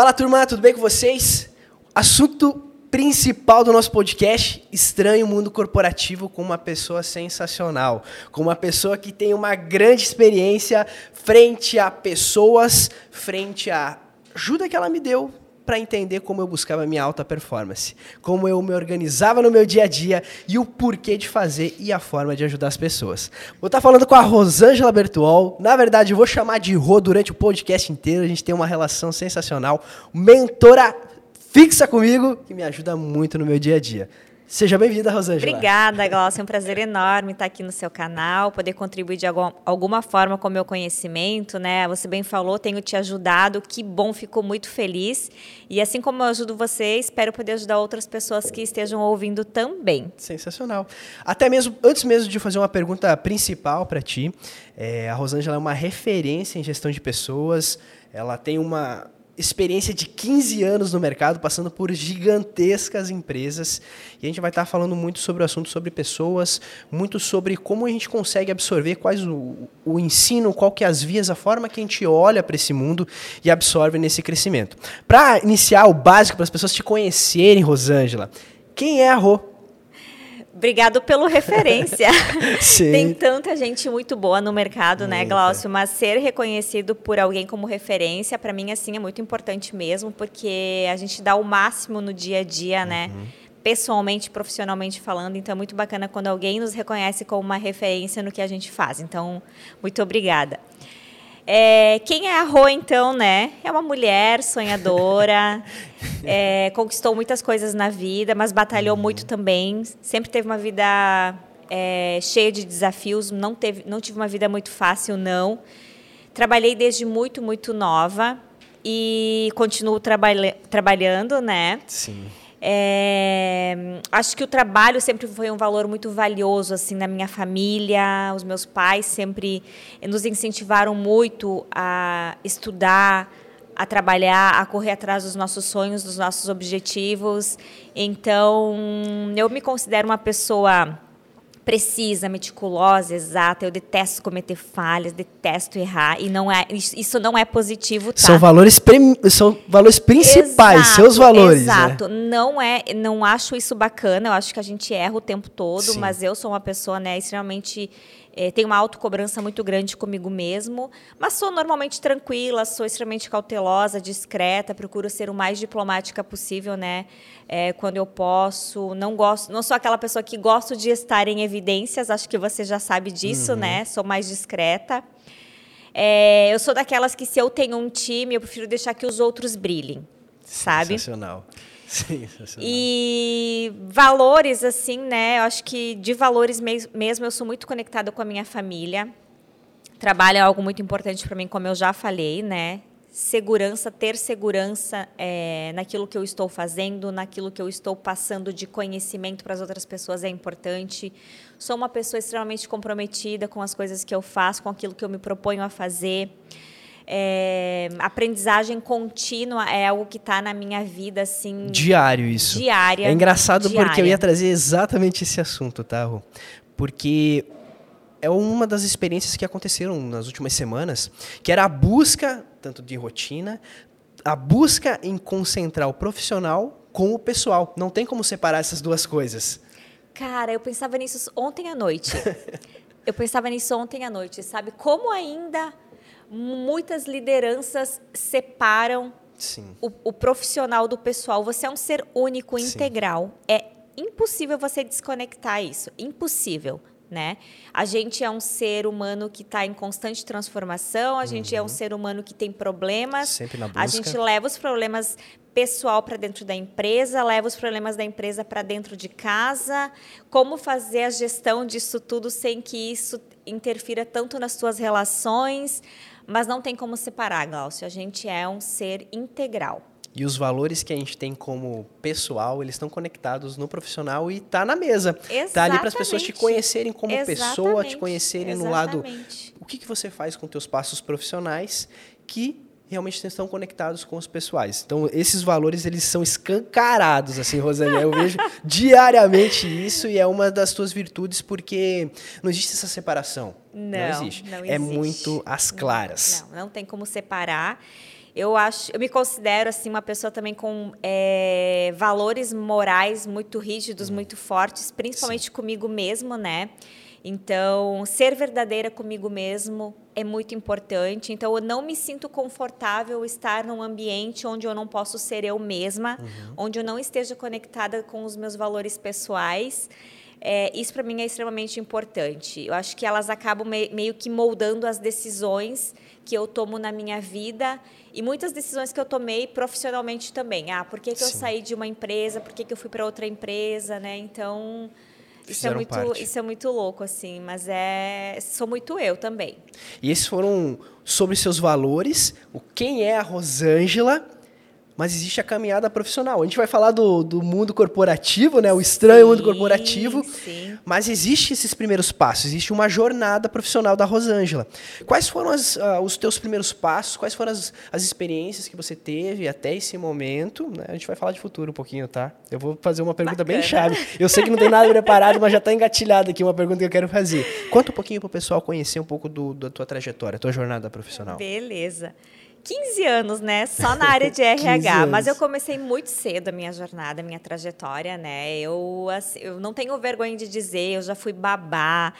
Fala turma, tudo bem com vocês? Assunto principal do nosso podcast, estranho mundo corporativo com uma pessoa sensacional, com uma pessoa que tem uma grande experiência frente a pessoas, frente à ajuda que ela me deu para entender como eu buscava minha alta performance, como eu me organizava no meu dia a dia e o porquê de fazer e a forma de ajudar as pessoas. Vou estar falando com a Rosângela Bertuol. Na verdade, eu vou chamar de Rô durante o podcast inteiro. A gente tem uma relação sensacional. Mentora fixa comigo que me ajuda muito no meu dia a dia. Seja bem-vinda, Rosângela. Obrigada, Glaucia. É um prazer enorme estar aqui no seu canal, poder contribuir de alguma forma com o meu conhecimento, né? Você bem falou, tenho te ajudado, que bom, fico muito feliz. E assim como eu ajudo você, espero poder ajudar outras pessoas que estejam ouvindo também. Sensacional. Até mesmo, antes mesmo de fazer uma pergunta principal para ti, é, a Rosângela é uma referência em gestão de pessoas, ela tem uma experiência de 15 anos no mercado, passando por gigantescas empresas. E a gente vai estar falando muito sobre o assunto sobre pessoas, muito sobre como a gente consegue absorver quais o, o ensino, qual que é as vias, a forma que a gente olha para esse mundo e absorve nesse crescimento. Para iniciar o básico, para as pessoas te conhecerem, Rosângela, quem é a Rô? Obrigado pelo referência. Tem tanta gente muito boa no mercado, né, Glaucio? Mas ser reconhecido por alguém como referência, para mim, assim, é muito importante mesmo, porque a gente dá o máximo no dia a dia, né? Uhum. Pessoalmente, profissionalmente falando. Então, é muito bacana quando alguém nos reconhece como uma referência no que a gente faz. Então, muito obrigada. É, quem é a Rô, então, né? É uma mulher sonhadora, é, conquistou muitas coisas na vida, mas batalhou uhum. muito também. Sempre teve uma vida é, cheia de desafios, não, teve, não tive uma vida muito fácil, não. Trabalhei desde muito, muito nova e continuo trabalha trabalhando, né? Sim. É, acho que o trabalho sempre foi um valor muito valioso assim na minha família. Os meus pais sempre nos incentivaram muito a estudar, a trabalhar, a correr atrás dos nossos sonhos, dos nossos objetivos. Então, eu me considero uma pessoa precisa, meticulosa, exata. Eu detesto cometer falhas, detesto errar e não é isso não é positivo, tá? São valores são valores principais, exato, seus valores. Né? Exato. Né? Não é, não acho isso bacana. Eu acho que a gente erra o tempo todo, Sim. mas eu sou uma pessoa, né, extremamente é, tenho uma autocobrança muito grande comigo mesmo, mas sou normalmente tranquila, sou extremamente cautelosa, discreta, procuro ser o mais diplomática possível, né? É, quando eu posso. Não gosto, não sou aquela pessoa que gosto de estar em evidências, acho que você já sabe disso, uhum. né? Sou mais discreta. É, eu sou daquelas que, se eu tenho um time, eu prefiro deixar que os outros brilhem, sabe? Sensacional. E valores, assim, né? Eu acho que de valores mesmo eu sou muito conectada com a minha família. Trabalho é algo muito importante para mim, como eu já falei, né? Segurança, ter segurança é, naquilo que eu estou fazendo, naquilo que eu estou passando de conhecimento para as outras pessoas é importante. Sou uma pessoa extremamente comprometida com as coisas que eu faço, com aquilo que eu me proponho a fazer. É, aprendizagem contínua é algo que está na minha vida, assim. Diário, isso. Diária. É engraçado diária. porque eu ia trazer exatamente esse assunto, tá, Rô? Porque é uma das experiências que aconteceram nas últimas semanas, que era a busca, tanto de rotina, a busca em concentrar o profissional com o pessoal. Não tem como separar essas duas coisas. Cara, eu pensava nisso ontem à noite. eu pensava nisso ontem à noite, sabe? Como ainda muitas lideranças separam o, o, profissional do pessoal. Você é um ser único, integral. Sim. É impossível você desconectar isso. Impossível. Né? A gente é um ser humano que está em constante transformação, a gente é um uhum. ser humano que tem problemas, Sempre na busca. a gente leva os problemas pessoal para dentro da empresa, leva os problemas da empresa para dentro de casa, como fazer a gestão disso tudo sem que isso interfira tanto nas suas relações, mas não tem como separar, Glaucio. A gente é um ser integral. E os valores que a gente tem como pessoal, eles estão conectados no profissional e está na mesa. Exatamente. Tá ali para as pessoas te conhecerem como Exatamente. pessoa, te conhecerem Exatamente. no lado o que, que você faz com teus passos profissionais que realmente estão conectados com os pessoais. Então, esses valores, eles são escancarados, assim, Rosane. Eu vejo diariamente isso e é uma das tuas virtudes porque não existe essa separação. Não, não existe. Não é existe. É muito às claras. Não, não, não tem como separar. Eu acho, eu me considero assim uma pessoa também com é, valores morais muito rígidos, hum. muito fortes, principalmente Sim. comigo mesmo, né? Então, ser verdadeira comigo mesmo é muito importante. Então, eu não me sinto confortável estar num ambiente onde eu não posso ser eu mesma, uhum. onde eu não esteja conectada com os meus valores pessoais. É, isso para mim é extremamente importante. Eu acho que elas acabam me, meio que moldando as decisões que eu tomo na minha vida e muitas decisões que eu tomei profissionalmente também. Ah, por que, que eu saí de uma empresa? Por que, que eu fui para outra empresa? Né? Então, isso é, muito, isso é muito louco, assim, mas é. Sou muito eu também. E esses foram sobre seus valores, o quem é a Rosângela mas existe a caminhada profissional. A gente vai falar do, do mundo corporativo, né? O estranho sim, mundo corporativo. Sim. Mas existe esses primeiros passos, existe uma jornada profissional da Rosângela. Quais foram as, uh, os teus primeiros passos? Quais foram as, as experiências que você teve até esse momento? Né? A gente vai falar de futuro um pouquinho, tá? Eu vou fazer uma pergunta Bacana. bem chave. Eu sei que não tem nada preparado, mas já está engatilhado aqui uma pergunta que eu quero fazer. Conta um pouquinho para o pessoal conhecer um pouco do, da tua trajetória, tua jornada profissional. Beleza. 15 anos, né? Só na área de RH. mas eu comecei muito cedo a minha jornada, a minha trajetória, né? Eu, assim, eu não tenho vergonha de dizer, eu já fui babá.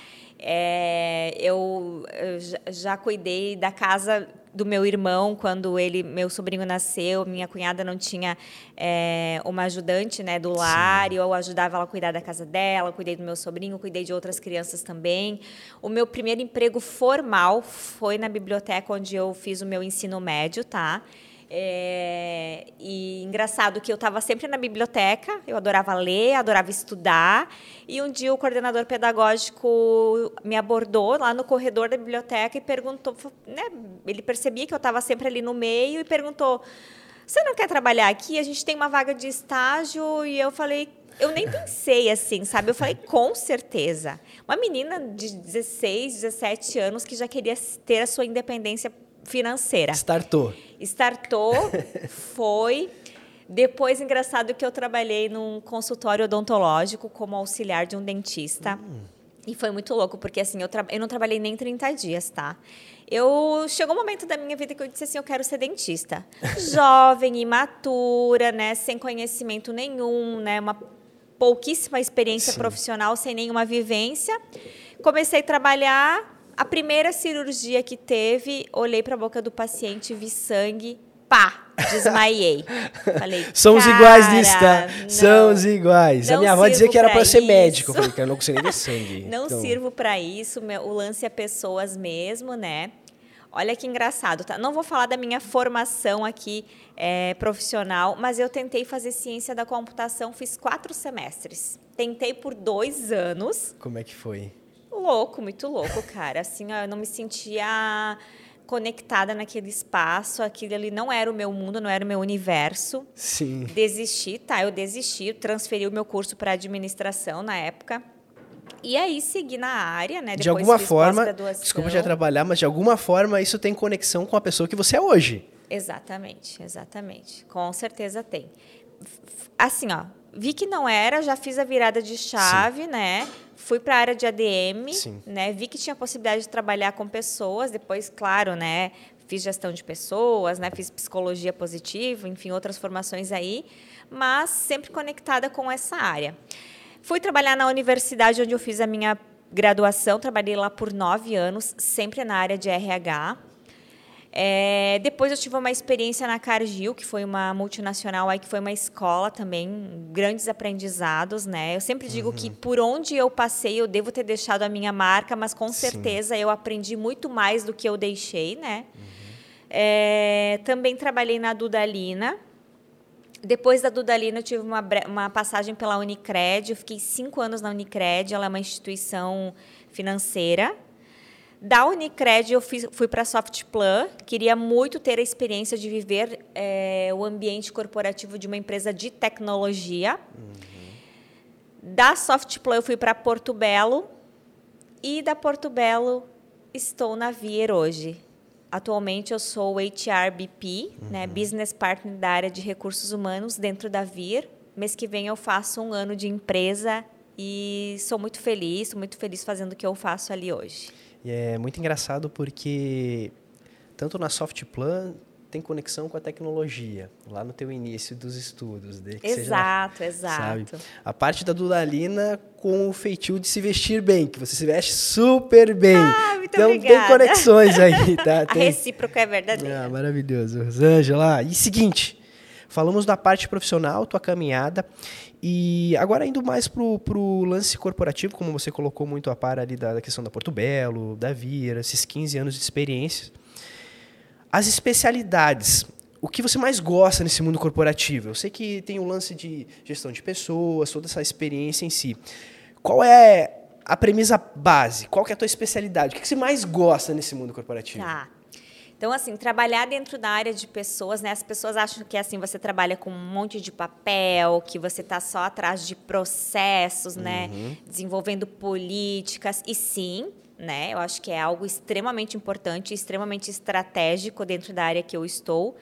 É, eu, eu já cuidei da casa do meu irmão quando ele meu sobrinho nasceu minha cunhada não tinha é, uma ajudante né do lar e eu ajudava ela a cuidar da casa dela cuidei do meu sobrinho cuidei de outras crianças também. O meu primeiro emprego formal foi na biblioteca onde eu fiz o meu ensino médio tá é, e engraçado que eu estava sempre na biblioteca, eu adorava ler, adorava estudar. E um dia o coordenador pedagógico me abordou lá no corredor da biblioteca e perguntou, né, ele percebia que eu estava sempre ali no meio e perguntou: "Você não quer trabalhar aqui? A gente tem uma vaga de estágio". E eu falei: eu nem pensei assim, sabe? Eu falei, com certeza. Uma menina de 16, 17 anos que já queria ter a sua independência financeira. Startou. Startou, foi. Depois, engraçado que eu trabalhei num consultório odontológico como auxiliar de um dentista. Hum. E foi muito louco, porque assim, eu, eu não trabalhei nem 30 dias, tá? Eu chegou um momento da minha vida que eu disse assim, eu quero ser dentista. Jovem, imatura, né, sem conhecimento nenhum, né, uma pouquíssima experiência Sim. profissional, sem nenhuma vivência. Comecei a trabalhar, a primeira cirurgia que teve, olhei para a boca do paciente, vi sangue, pá, desmaiei. Falei, Somos iguais nisso, tá? Não, Somos iguais. A minha avó dizia que era para ser médico. Eu falei, eu não consigo nem ver sangue. Não então... sirvo para isso. O lance é pessoas mesmo, né? Olha que engraçado, tá? Não vou falar da minha formação aqui é, profissional, mas eu tentei fazer ciência da computação, fiz quatro semestres. Tentei por dois anos. Como é que foi? Louco, muito louco, cara. Assim, eu não me sentia conectada naquele espaço, aquilo ali não era o meu mundo, não era o meu universo. Sim. Desisti, tá? Eu desisti, transferi o meu curso para administração na época. E aí segui na área, né? Depois de alguma forma, desculpa já trabalhar, mas de alguma forma isso tem conexão com a pessoa que você é hoje. Exatamente, exatamente. Com certeza tem. Assim, ó, vi que não era, já fiz a virada de chave, Sim. né? Fui para a área de ADM, Sim. né? Vi que tinha possibilidade de trabalhar com pessoas. Depois, claro, né? Fiz gestão de pessoas, né? Fiz psicologia positiva, enfim, outras formações aí, mas sempre conectada com essa área. Fui trabalhar na universidade onde eu fiz a minha graduação. Trabalhei lá por nove anos, sempre na área de RH. É, depois eu tive uma experiência na Cargill, que foi uma multinacional aí, que foi uma escola também, grandes aprendizados, né? Eu sempre digo uhum. que por onde eu passei, eu devo ter deixado a minha marca, mas com certeza Sim. eu aprendi muito mais do que eu deixei, né? Uhum. É, também trabalhei na Dudalina. Depois da Dudalina, eu tive uma, uma passagem pela Unicred. Eu fiquei cinco anos na Unicred. Ela é uma instituição financeira da Unicred, eu fiz, fui para a Softplan. Queria muito ter a experiência de viver é, o ambiente corporativo de uma empresa de tecnologia. Uhum. Da Softplan, eu fui para Porto Belo. E da Porto Belo, estou na Vier hoje. Atualmente, eu sou HRBP, uhum. né, Business Partner da área de recursos humanos dentro da Vir. Mês que vem, eu faço um ano de empresa e sou muito feliz, sou muito feliz fazendo o que eu faço ali hoje. E é muito engraçado porque tanto na Softplan tem conexão com a tecnologia, lá no teu início dos estudos. De, exato, seja, exato. Sabe? A parte da Dudalina com o feitio de se vestir bem, que você se veste super bem. Ah, muito então obrigada. tem conexões aí, tá? Tem... A recíproca é verdadeira. Ah, maravilhoso. Rosângela, e seguinte, falamos da parte profissional, tua caminhada, e agora indo mais pro, pro lance corporativo, como você colocou muito a par ali da, da questão da Porto Belo, da Vira, esses 15 anos de experiência. As especialidades, o que você mais gosta nesse mundo corporativo? Eu sei que tem o lance de gestão de pessoas, toda essa experiência em si. Qual é a premissa base? Qual é a tua especialidade? O que você mais gosta nesse mundo corporativo? Tá. Então, assim, trabalhar dentro da área de pessoas, né? As pessoas acham que assim você trabalha com um monte de papel, que você está só atrás de processos, né? uhum. né? Desenvolvendo políticas. E sim, né? Eu acho que é algo extremamente importante, extremamente estratégico dentro da área que eu estou.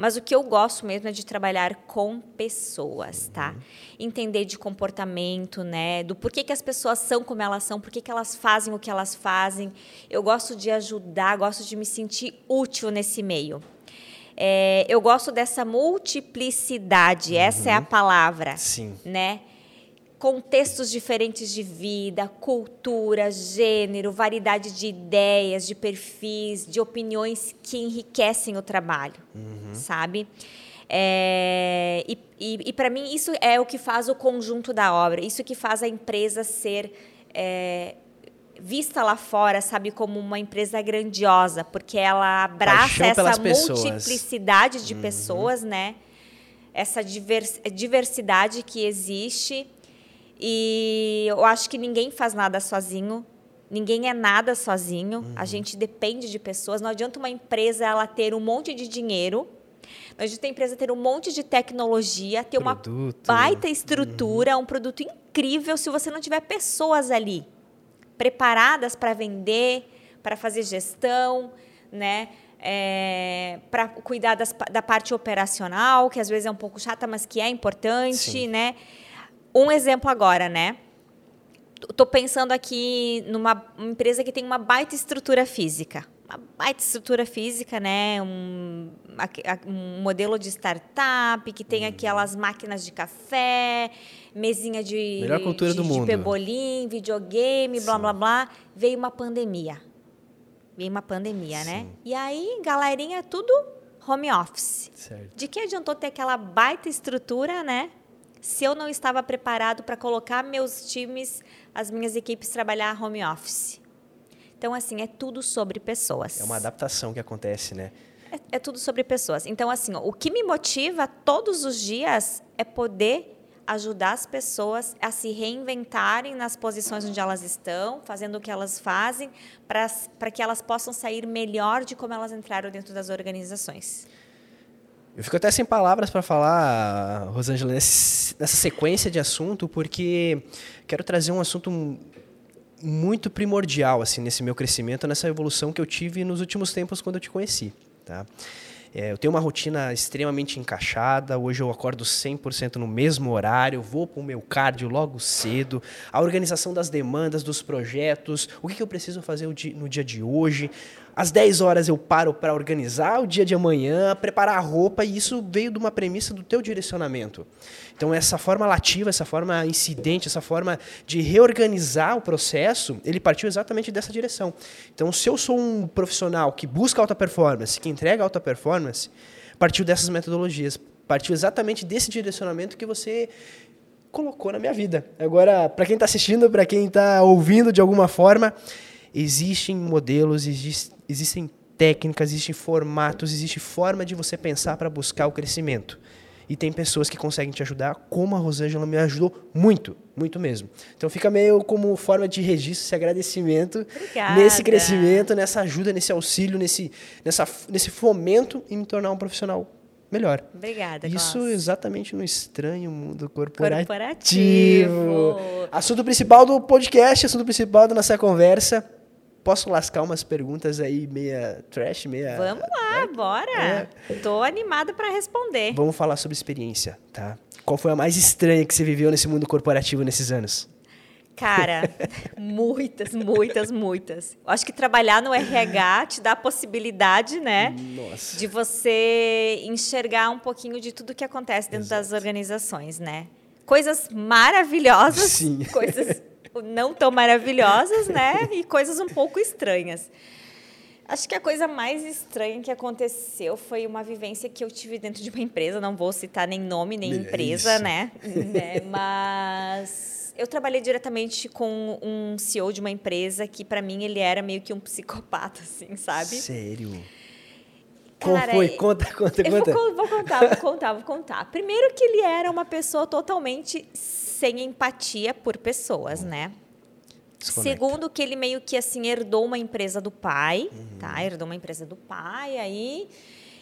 Mas o que eu gosto mesmo é de trabalhar com pessoas, tá? Uhum. Entender de comportamento, né? Do porquê que as pessoas são como elas são, porquê que elas fazem o que elas fazem. Eu gosto de ajudar, gosto de me sentir útil nesse meio. É, eu gosto dessa multiplicidade, uhum. essa é a palavra. Sim. Né? Contextos diferentes de vida, cultura, gênero, variedade de ideias, de perfis, de opiniões que enriquecem o trabalho, uhum. sabe? É, e, e, e para mim isso é o que faz o conjunto da obra, isso que faz a empresa ser é, vista lá fora, sabe, como uma empresa grandiosa, porque ela abraça essa multiplicidade pessoas. de uhum. pessoas, né? Essa diversidade que existe e eu acho que ninguém faz nada sozinho. Ninguém é nada sozinho. Uhum. A gente depende de pessoas. Não adianta uma empresa ela ter um monte de dinheiro. Não adianta a empresa ter um monte de tecnologia, ter produto. uma baita estrutura, uhum. um produto incrível se você não tiver pessoas ali preparadas para vender, para fazer gestão, né? É, para cuidar das, da parte operacional, que às vezes é um pouco chata, mas que é importante, Sim. né? Um exemplo agora, né? Estou pensando aqui numa empresa que tem uma baita estrutura física. Uma baita estrutura física, né? Um, um modelo de startup que tem uhum. aquelas máquinas de café, mesinha de, Melhor cultura de, do mundo. de pebolim, videogame, Sim. blá blá blá. Veio uma pandemia. Veio uma pandemia, né? Sim. né? E aí, galerinha, tudo home office. Certo. De que adiantou ter aquela baita estrutura, né? Se eu não estava preparado para colocar meus times, as minhas equipes trabalhar home office. Então, assim, é tudo sobre pessoas. É uma adaptação que acontece, né? É, é tudo sobre pessoas. Então, assim, ó, o que me motiva todos os dias é poder ajudar as pessoas a se reinventarem nas posições onde elas estão, fazendo o que elas fazem, para que elas possam sair melhor de como elas entraram dentro das organizações. Eu fico até sem palavras para falar, Rosângela, nessa sequência de assunto, porque quero trazer um assunto muito primordial assim nesse meu crescimento, nessa evolução que eu tive nos últimos tempos quando eu te conheci, tá? É, eu tenho uma rotina extremamente encaixada. Hoje eu acordo 100% no mesmo horário, vou para o meu cardio logo cedo. A organização das demandas, dos projetos, o que, que eu preciso fazer no dia de hoje, às 10 horas eu paro para organizar o dia de amanhã, preparar a roupa, e isso veio de uma premissa do teu direcionamento. Então, essa forma lativa, essa forma incidente, essa forma de reorganizar o processo, ele partiu exatamente dessa direção. Então, se eu sou um profissional que busca alta performance, que entrega alta performance, partiu dessas metodologias, partiu exatamente desse direcionamento que você colocou na minha vida. Agora, para quem está assistindo, para quem está ouvindo de alguma forma, existem modelos, existe, existem técnicas, existem formatos, existe forma de você pensar para buscar o crescimento. E tem pessoas que conseguem te ajudar, como a Rosângela me ajudou muito, muito mesmo. Então fica meio como forma de registro, esse agradecimento Obrigada. nesse crescimento, nessa ajuda, nesse auxílio, nesse, nessa, nesse fomento em me tornar um profissional melhor. Obrigada, Isso Klaus. exatamente no estranho mundo corporativo. corporativo. Assunto principal do podcast, assunto principal da nossa conversa Posso lascar umas perguntas aí meia trash, meia. Vamos lá, bora. É. Tô animada para responder. Vamos falar sobre experiência, tá? Qual foi a mais estranha que você viveu nesse mundo corporativo nesses anos? Cara, muitas, muitas, muitas. Acho que trabalhar no RH te dá a possibilidade, né? Nossa. De você enxergar um pouquinho de tudo que acontece dentro Exato. das organizações, né? Coisas maravilhosas, Sim. coisas não tão maravilhosas, né? E coisas um pouco estranhas. Acho que a coisa mais estranha que aconteceu foi uma vivência que eu tive dentro de uma empresa. Não vou citar nem nome, nem empresa, né? né? Mas eu trabalhei diretamente com um CEO de uma empresa que, para mim, ele era meio que um psicopata, assim, sabe? Sério? Como foi? Conta, conta, conta. Vou, vou contar, vou contar, vou contar. Primeiro que ele era uma pessoa totalmente sem empatia por pessoas, né? Desconecta. Segundo que ele meio que assim herdou uma empresa do pai, uhum. tá? Herdou uma empresa do pai, aí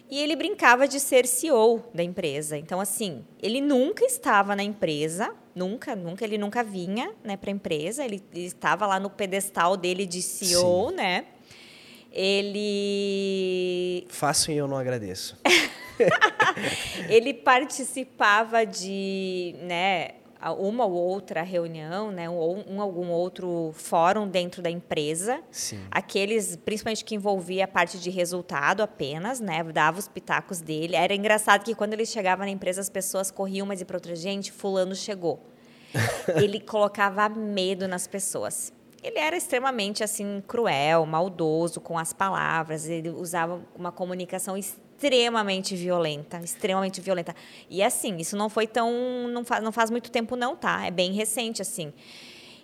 e ele brincava de ser CEO da empresa. Então, assim, ele nunca estava na empresa, nunca, nunca, ele nunca vinha né, para a empresa, ele, ele, estava lá no pedestal dele de CEO, Sim. né? Ele. Faço e eu não agradeço. ele participava de, né, uma ou outra reunião, né, ou um algum outro fórum dentro da empresa. Sim. Aqueles, principalmente que envolvia a parte de resultado apenas, né, dava os pitacos dele. Era engraçado que quando ele chegava na empresa as pessoas corriam mais e para outra gente, fulano chegou. ele colocava medo nas pessoas. Ele era extremamente assim cruel, maldoso com as palavras. Ele usava uma comunicação extremamente violenta, extremamente violenta. E assim, isso não foi tão, não faz, não faz muito tempo não, tá? É bem recente assim.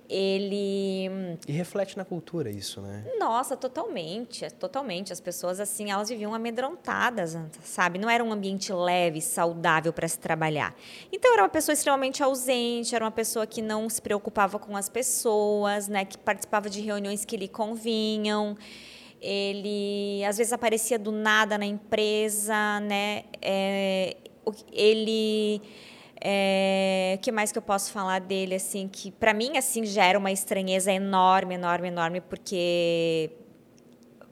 Ele E reflete na cultura isso, né? Nossa, totalmente, totalmente. As pessoas assim, elas viviam amedrontadas, sabe? Não era um ambiente leve, saudável para se trabalhar. Então era uma pessoa extremamente ausente, era uma pessoa que não se preocupava com as pessoas, né, que participava de reuniões que lhe convinham ele às vezes aparecia do nada na empresa, né? É, ele é, que mais que eu posso falar dele assim que para mim assim já era uma estranheza enorme, enorme, enorme porque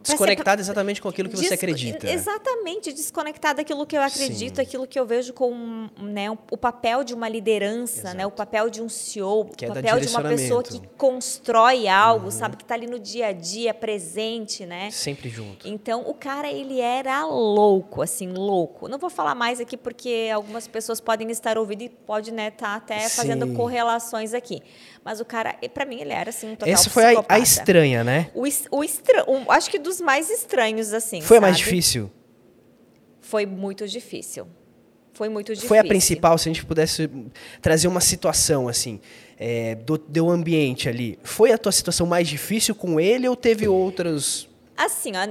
Desconectada exatamente com aquilo que você acredita. Exatamente, desconectada daquilo que eu acredito, Sim. aquilo que eu vejo como né, o papel de uma liderança, né, o papel de um CEO, que o é papel de uma pessoa que constrói algo, uhum. sabe, que está ali no dia a dia, presente, né? Sempre junto. Então, o cara, ele era louco, assim, louco. Não vou falar mais aqui porque algumas pessoas podem estar ouvindo e pode, né, tá até fazendo Sim. correlações aqui. Mas o cara, para mim, ele era assim, um total Essa foi a, a, estranha, né? O, o estra, acho que dos mais estranhos, assim. Foi sabe? mais difícil? Foi muito difícil. Foi muito difícil. Foi a principal, se a gente pudesse trazer uma situação, assim, é, do, do ambiente ali. Foi a tua situação mais difícil com ele ou teve outras? Assim, ó,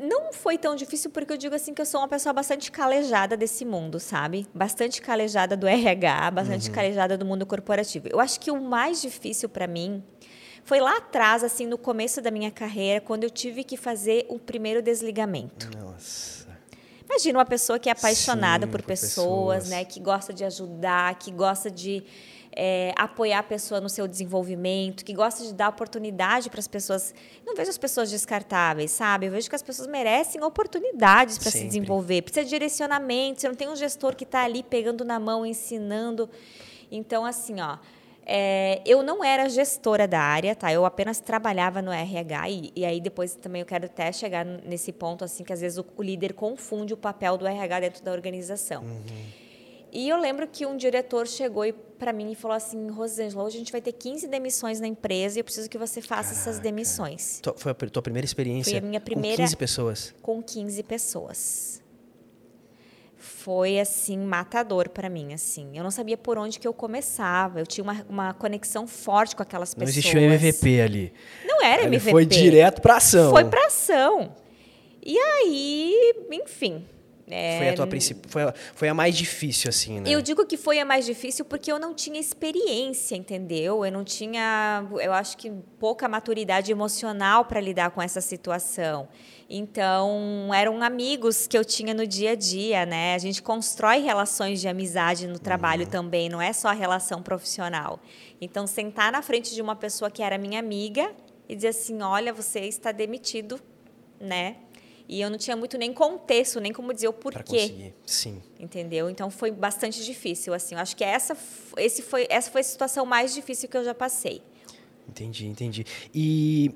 não foi tão difícil porque eu digo assim que eu sou uma pessoa bastante calejada desse mundo, sabe? Bastante calejada do RH, bastante uhum. calejada do mundo corporativo. Eu acho que o mais difícil para mim foi lá atrás, assim, no começo da minha carreira, quando eu tive que fazer o primeiro desligamento. Nossa. Imagina uma pessoa que é apaixonada Sim, por, por pessoas, pessoas, né? Que gosta de ajudar, que gosta de é, apoiar a pessoa no seu desenvolvimento, que gosta de dar oportunidade para as pessoas. Não vejo as pessoas descartáveis, sabe? Eu vejo que as pessoas merecem oportunidades para se desenvolver. Precisa de direcionamento. Você não tem um gestor que está ali pegando na mão, ensinando. Então, assim, ó. É, eu não era gestora da área, tá? Eu apenas trabalhava no RH e, e, aí depois também eu quero até chegar nesse ponto assim que às vezes o, o líder confunde o papel do RH dentro da organização. Uhum. E eu lembro que um diretor chegou para mim e falou assim: Rosângela, hoje a gente vai ter 15 demissões na empresa e eu preciso que você faça Caraca. essas demissões. Foi a tua primeira experiência? Foi a minha primeira. Com 15 pessoas? Com 15 pessoas. Foi, assim, matador para mim, assim. Eu não sabia por onde que eu começava. Eu tinha uma, uma conexão forte com aquelas pessoas. Não existia um MVP ali. Não era Ele MVP. Foi direto para ação. Foi para ação. E aí, enfim, é... Foi a tua principal, foi, a, foi a mais difícil, assim, né? Eu digo que foi a mais difícil porque eu não tinha experiência, entendeu? Eu não tinha, eu acho que pouca maturidade emocional para lidar com essa situação. Então, eram amigos que eu tinha no dia a dia, né? A gente constrói relações de amizade no trabalho uhum. também, não é só a relação profissional. Então, sentar na frente de uma pessoa que era minha amiga e dizer assim: olha, você está demitido, né? E eu não tinha muito nem contexto, nem como dizer o porquê. Sim. Entendeu? Então foi bastante difícil, assim. Eu acho que essa, esse foi, essa foi a situação mais difícil que eu já passei. Entendi, entendi. E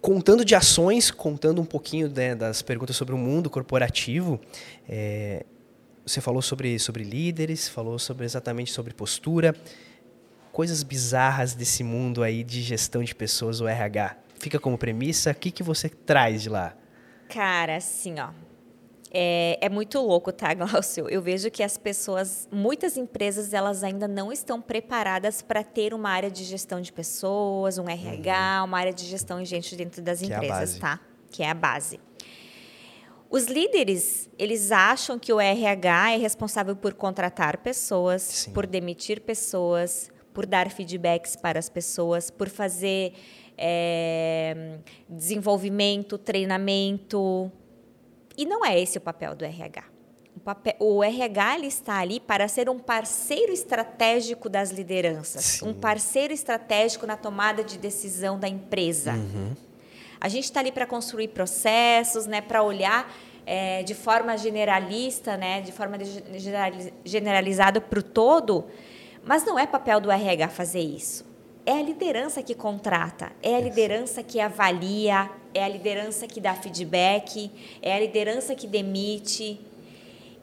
contando de ações, contando um pouquinho né, das perguntas sobre o mundo corporativo, é, você falou sobre, sobre líderes, falou sobre exatamente sobre postura, coisas bizarras desse mundo aí de gestão de pessoas, o RH. Fica como premissa, o que, que você traz de lá? Cara, assim, ó, é, é, muito louco, tá, Glaucio? Eu vejo que as pessoas, muitas empresas, elas ainda não estão preparadas para ter uma área de gestão de pessoas, um RH, uhum. uma área de gestão de gente dentro das que empresas, é tá? Que é a base. Os líderes, eles acham que o RH é responsável por contratar pessoas, Sim. por demitir pessoas, por dar feedbacks para as pessoas, por fazer é, desenvolvimento, treinamento, e não é esse o papel do RH. O, papel, o RH está ali para ser um parceiro estratégico das lideranças, Sim. um parceiro estratégico na tomada de decisão da empresa. Uhum. A gente está ali para construir processos, né, para olhar é, de forma generalista, né, de forma generalizada para o todo, mas não é papel do RH fazer isso é a liderança que contrata, é a liderança que avalia, é a liderança que dá feedback, é a liderança que demite.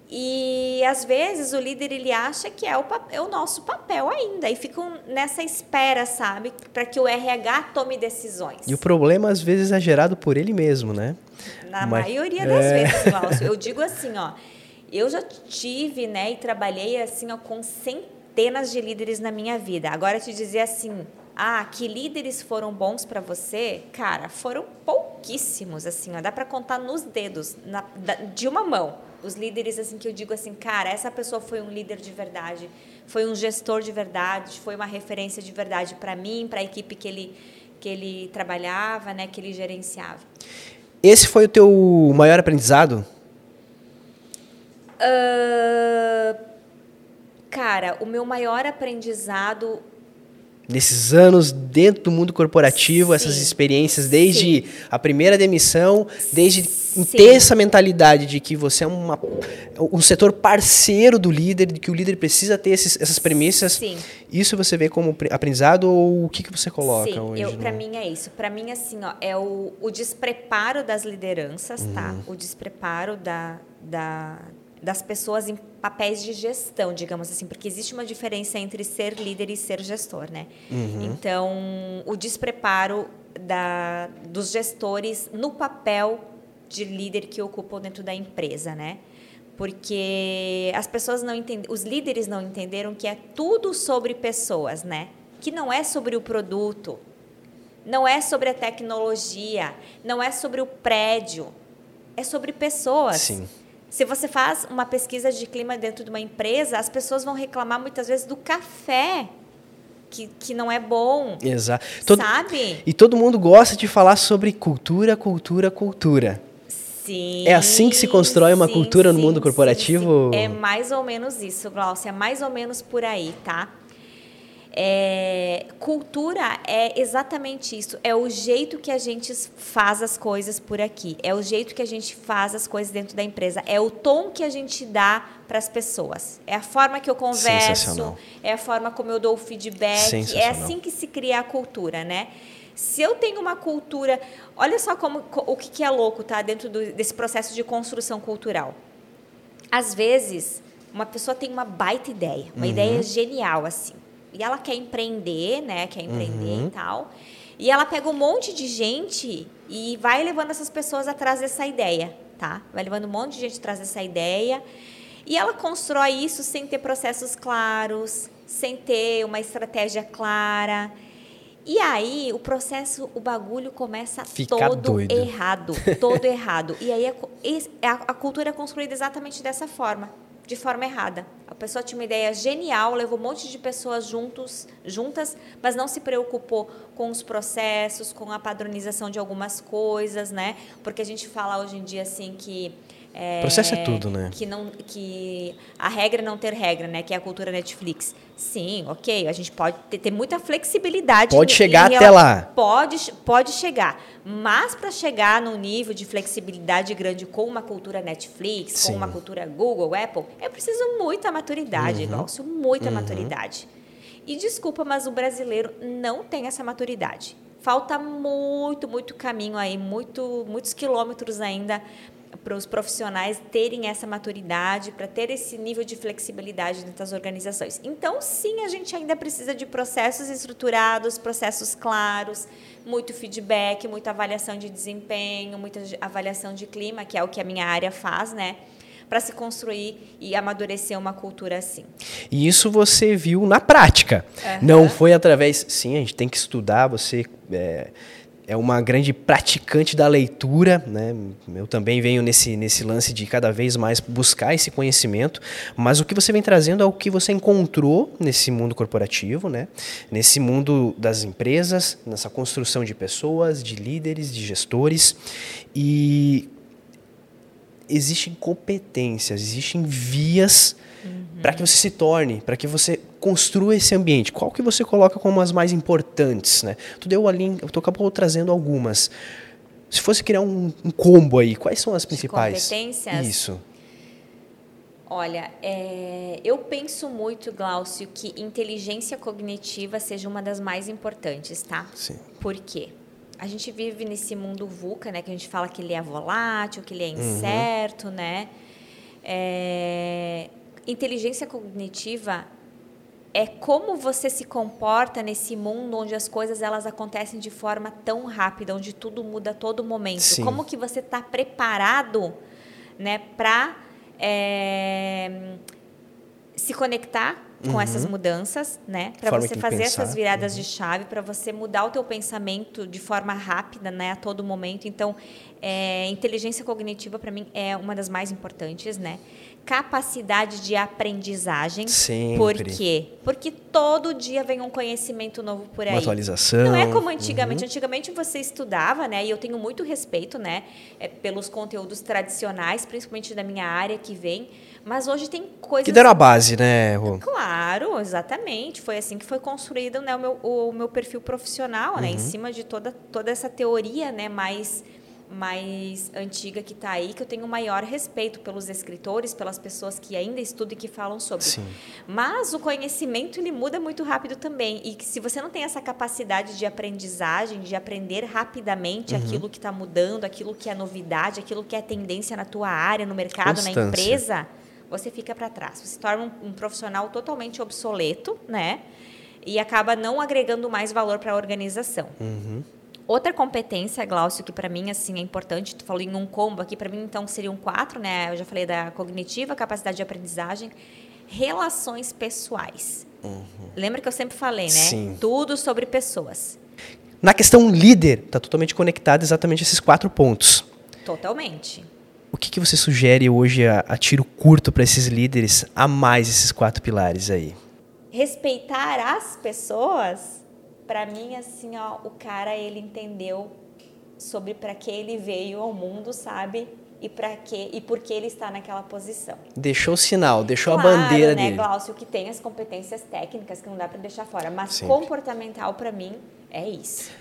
E às vezes o líder ele acha que é o, é o nosso papel ainda e ficam nessa espera, sabe, para que o RH tome decisões. E o problema às vezes é gerado por ele mesmo, né? Na Mas, maioria das é... vezes, Glaucio. Eu digo assim, ó, eu já tive, né, e trabalhei assim, ó, com centenas centenas de líderes na minha vida. Agora te dizer assim, ah, que líderes foram bons para você? Cara, foram pouquíssimos, assim, ó, dá para contar nos dedos, na, da, de uma mão. Os líderes, assim, que eu digo assim, cara, essa pessoa foi um líder de verdade, foi um gestor de verdade, foi uma referência de verdade para mim, para a equipe que ele, que ele trabalhava, né, que ele gerenciava. Esse foi o teu maior aprendizado? Uh, Cara, o meu maior aprendizado nesses anos dentro do mundo corporativo, Sim. essas experiências, desde Sim. a primeira demissão, desde Sim. ter essa mentalidade de que você é uma, um setor parceiro do líder, de que o líder precisa ter esses, essas premissas. Sim. Isso você vê como aprendizado ou o que, que você coloca Sim, hoje? Para mim é isso. Para mim, assim, ó, é o, o despreparo das lideranças, tá? Uhum. O despreparo da, da, das pessoas em papéis de gestão, digamos assim, porque existe uma diferença entre ser líder e ser gestor, né? Uhum. Então, o despreparo da, dos gestores no papel de líder que ocupam dentro da empresa, né? Porque as pessoas não entendem, os líderes não entenderam que é tudo sobre pessoas, né? Que não é sobre o produto, não é sobre a tecnologia, não é sobre o prédio, é sobre pessoas. Sim. Se você faz uma pesquisa de clima dentro de uma empresa, as pessoas vão reclamar muitas vezes do café. Que, que não é bom. Exato. Todo, sabe? E todo mundo gosta de falar sobre cultura, cultura, cultura. Sim. É assim que se constrói uma sim, cultura no mundo corporativo? É mais ou menos isso, Glaucia. É mais ou menos por aí, tá? É, cultura é exatamente isso. É o jeito que a gente faz as coisas por aqui. É o jeito que a gente faz as coisas dentro da empresa. É o tom que a gente dá para as pessoas. É a forma que eu converso. É a forma como eu dou o feedback. É assim que se cria a cultura, né? Se eu tenho uma cultura, olha só como o que, que é louco, tá? Dentro do, desse processo de construção cultural. Às vezes, uma pessoa tem uma baita ideia, uma uhum. ideia genial assim e ela quer empreender, né? Quer empreender uhum. e tal. E ela pega um monte de gente e vai levando essas pessoas atrás dessa ideia, tá? Vai levando um monte de gente atrás dessa ideia. E ela constrói isso sem ter processos claros, sem ter uma estratégia clara. E aí o processo, o bagulho começa Fica todo doido. errado, todo errado. E aí a, a, a cultura é construída exatamente dessa forma de forma errada. A pessoa tinha uma ideia genial, levou um monte de pessoas juntos, juntas, mas não se preocupou com os processos, com a padronização de algumas coisas, né? Porque a gente fala hoje em dia assim que é, processo é tudo, né? Que, não, que a regra é não ter regra, né? Que é a cultura Netflix. Sim, ok. A gente pode ter, ter muita flexibilidade. Pode chegar até lá. Pode, pode chegar. Mas para chegar num nível de flexibilidade grande com uma cultura Netflix, Sim. com uma cultura Google, Apple, é preciso muita maturidade, uhum. Muita uhum. maturidade. E desculpa, mas o brasileiro não tem essa maturidade. Falta muito, muito caminho aí, muito, muitos quilômetros ainda para os profissionais terem essa maturidade, para ter esse nível de flexibilidade dentro das organizações. Então, sim, a gente ainda precisa de processos estruturados, processos claros, muito feedback, muita avaliação de desempenho, muita avaliação de clima, que é o que a minha área faz, né? para se construir e amadurecer uma cultura assim. E isso você viu na prática. Uhum. Não foi através. Sim, a gente tem que estudar, você. É é uma grande praticante da leitura, né? Eu também venho nesse, nesse lance de cada vez mais buscar esse conhecimento, mas o que você vem trazendo é o que você encontrou nesse mundo corporativo, né? Nesse mundo das empresas, nessa construção de pessoas, de líderes, de gestores e existem competências, existem vias uhum. para que você se torne, para que você construa esse ambiente. Qual que você coloca como as mais importantes, né? Tu deu ali, tu acabou trazendo algumas. Se fosse criar um, um combo aí, quais são as principais? competências. Isso. Olha, é, eu penso muito, Glaucio, que inteligência cognitiva seja uma das mais importantes, tá? Sim. Por quê? A gente vive nesse mundo VUCA, né? Que a gente fala que ele é volátil, que ele é uhum. incerto, uhum. né? É, inteligência cognitiva é como você se comporta nesse mundo onde as coisas elas acontecem de forma tão rápida, onde tudo muda a todo momento. Sim. Como que você está preparado, né, para é, se conectar com uhum. essas mudanças, né? Para você fazer pensar. essas viradas uhum. de chave, para você mudar o teu pensamento de forma rápida, né? A todo momento. Então, é, inteligência cognitiva para mim é uma das mais importantes, né? Capacidade de aprendizagem. Sempre. Por quê? Porque todo dia vem um conhecimento novo por aí. Uma atualização. Não é como antigamente. Uhum. Antigamente você estudava, né? E eu tenho muito respeito, né? É, pelos conteúdos tradicionais, principalmente da minha área que vem. Mas hoje tem coisas... Que deram a base, né, Rô? Claro, exatamente. Foi assim que foi construído né, o, meu, o meu perfil profissional, uhum. né? Em uhum. cima de toda, toda essa teoria, né? Mais mais antiga que está aí, que eu tenho maior respeito pelos escritores, pelas pessoas que ainda estudam e que falam sobre. Sim. Mas o conhecimento ele muda muito rápido também e que se você não tem essa capacidade de aprendizagem, de aprender rapidamente uhum. aquilo que está mudando, aquilo que é novidade, aquilo que é tendência na tua área, no mercado, Constância. na empresa, você fica para trás. Você se torna um, um profissional totalmente obsoleto, né? E acaba não agregando mais valor para a organização. Uhum. Outra competência, Glaucio, que para mim assim é importante, tu falou em um combo aqui, para mim então seriam quatro, né? Eu já falei da cognitiva, capacidade de aprendizagem, relações pessoais. Uhum. Lembra que eu sempre falei, né? Sim. Tudo sobre pessoas. Na questão líder, está totalmente conectado exatamente esses quatro pontos. Totalmente. O que, que você sugere hoje a, a tiro curto para esses líderes a mais esses quatro pilares aí? Respeitar as pessoas para mim assim, ó, o cara ele entendeu sobre para que ele veio ao mundo, sabe? E para que e por que ele está naquela posição. Deixou o sinal, deixou claro, a bandeira né, dele. Glaucio, que tem as competências técnicas que não dá para deixar fora, mas Sempre. comportamental para mim é isso.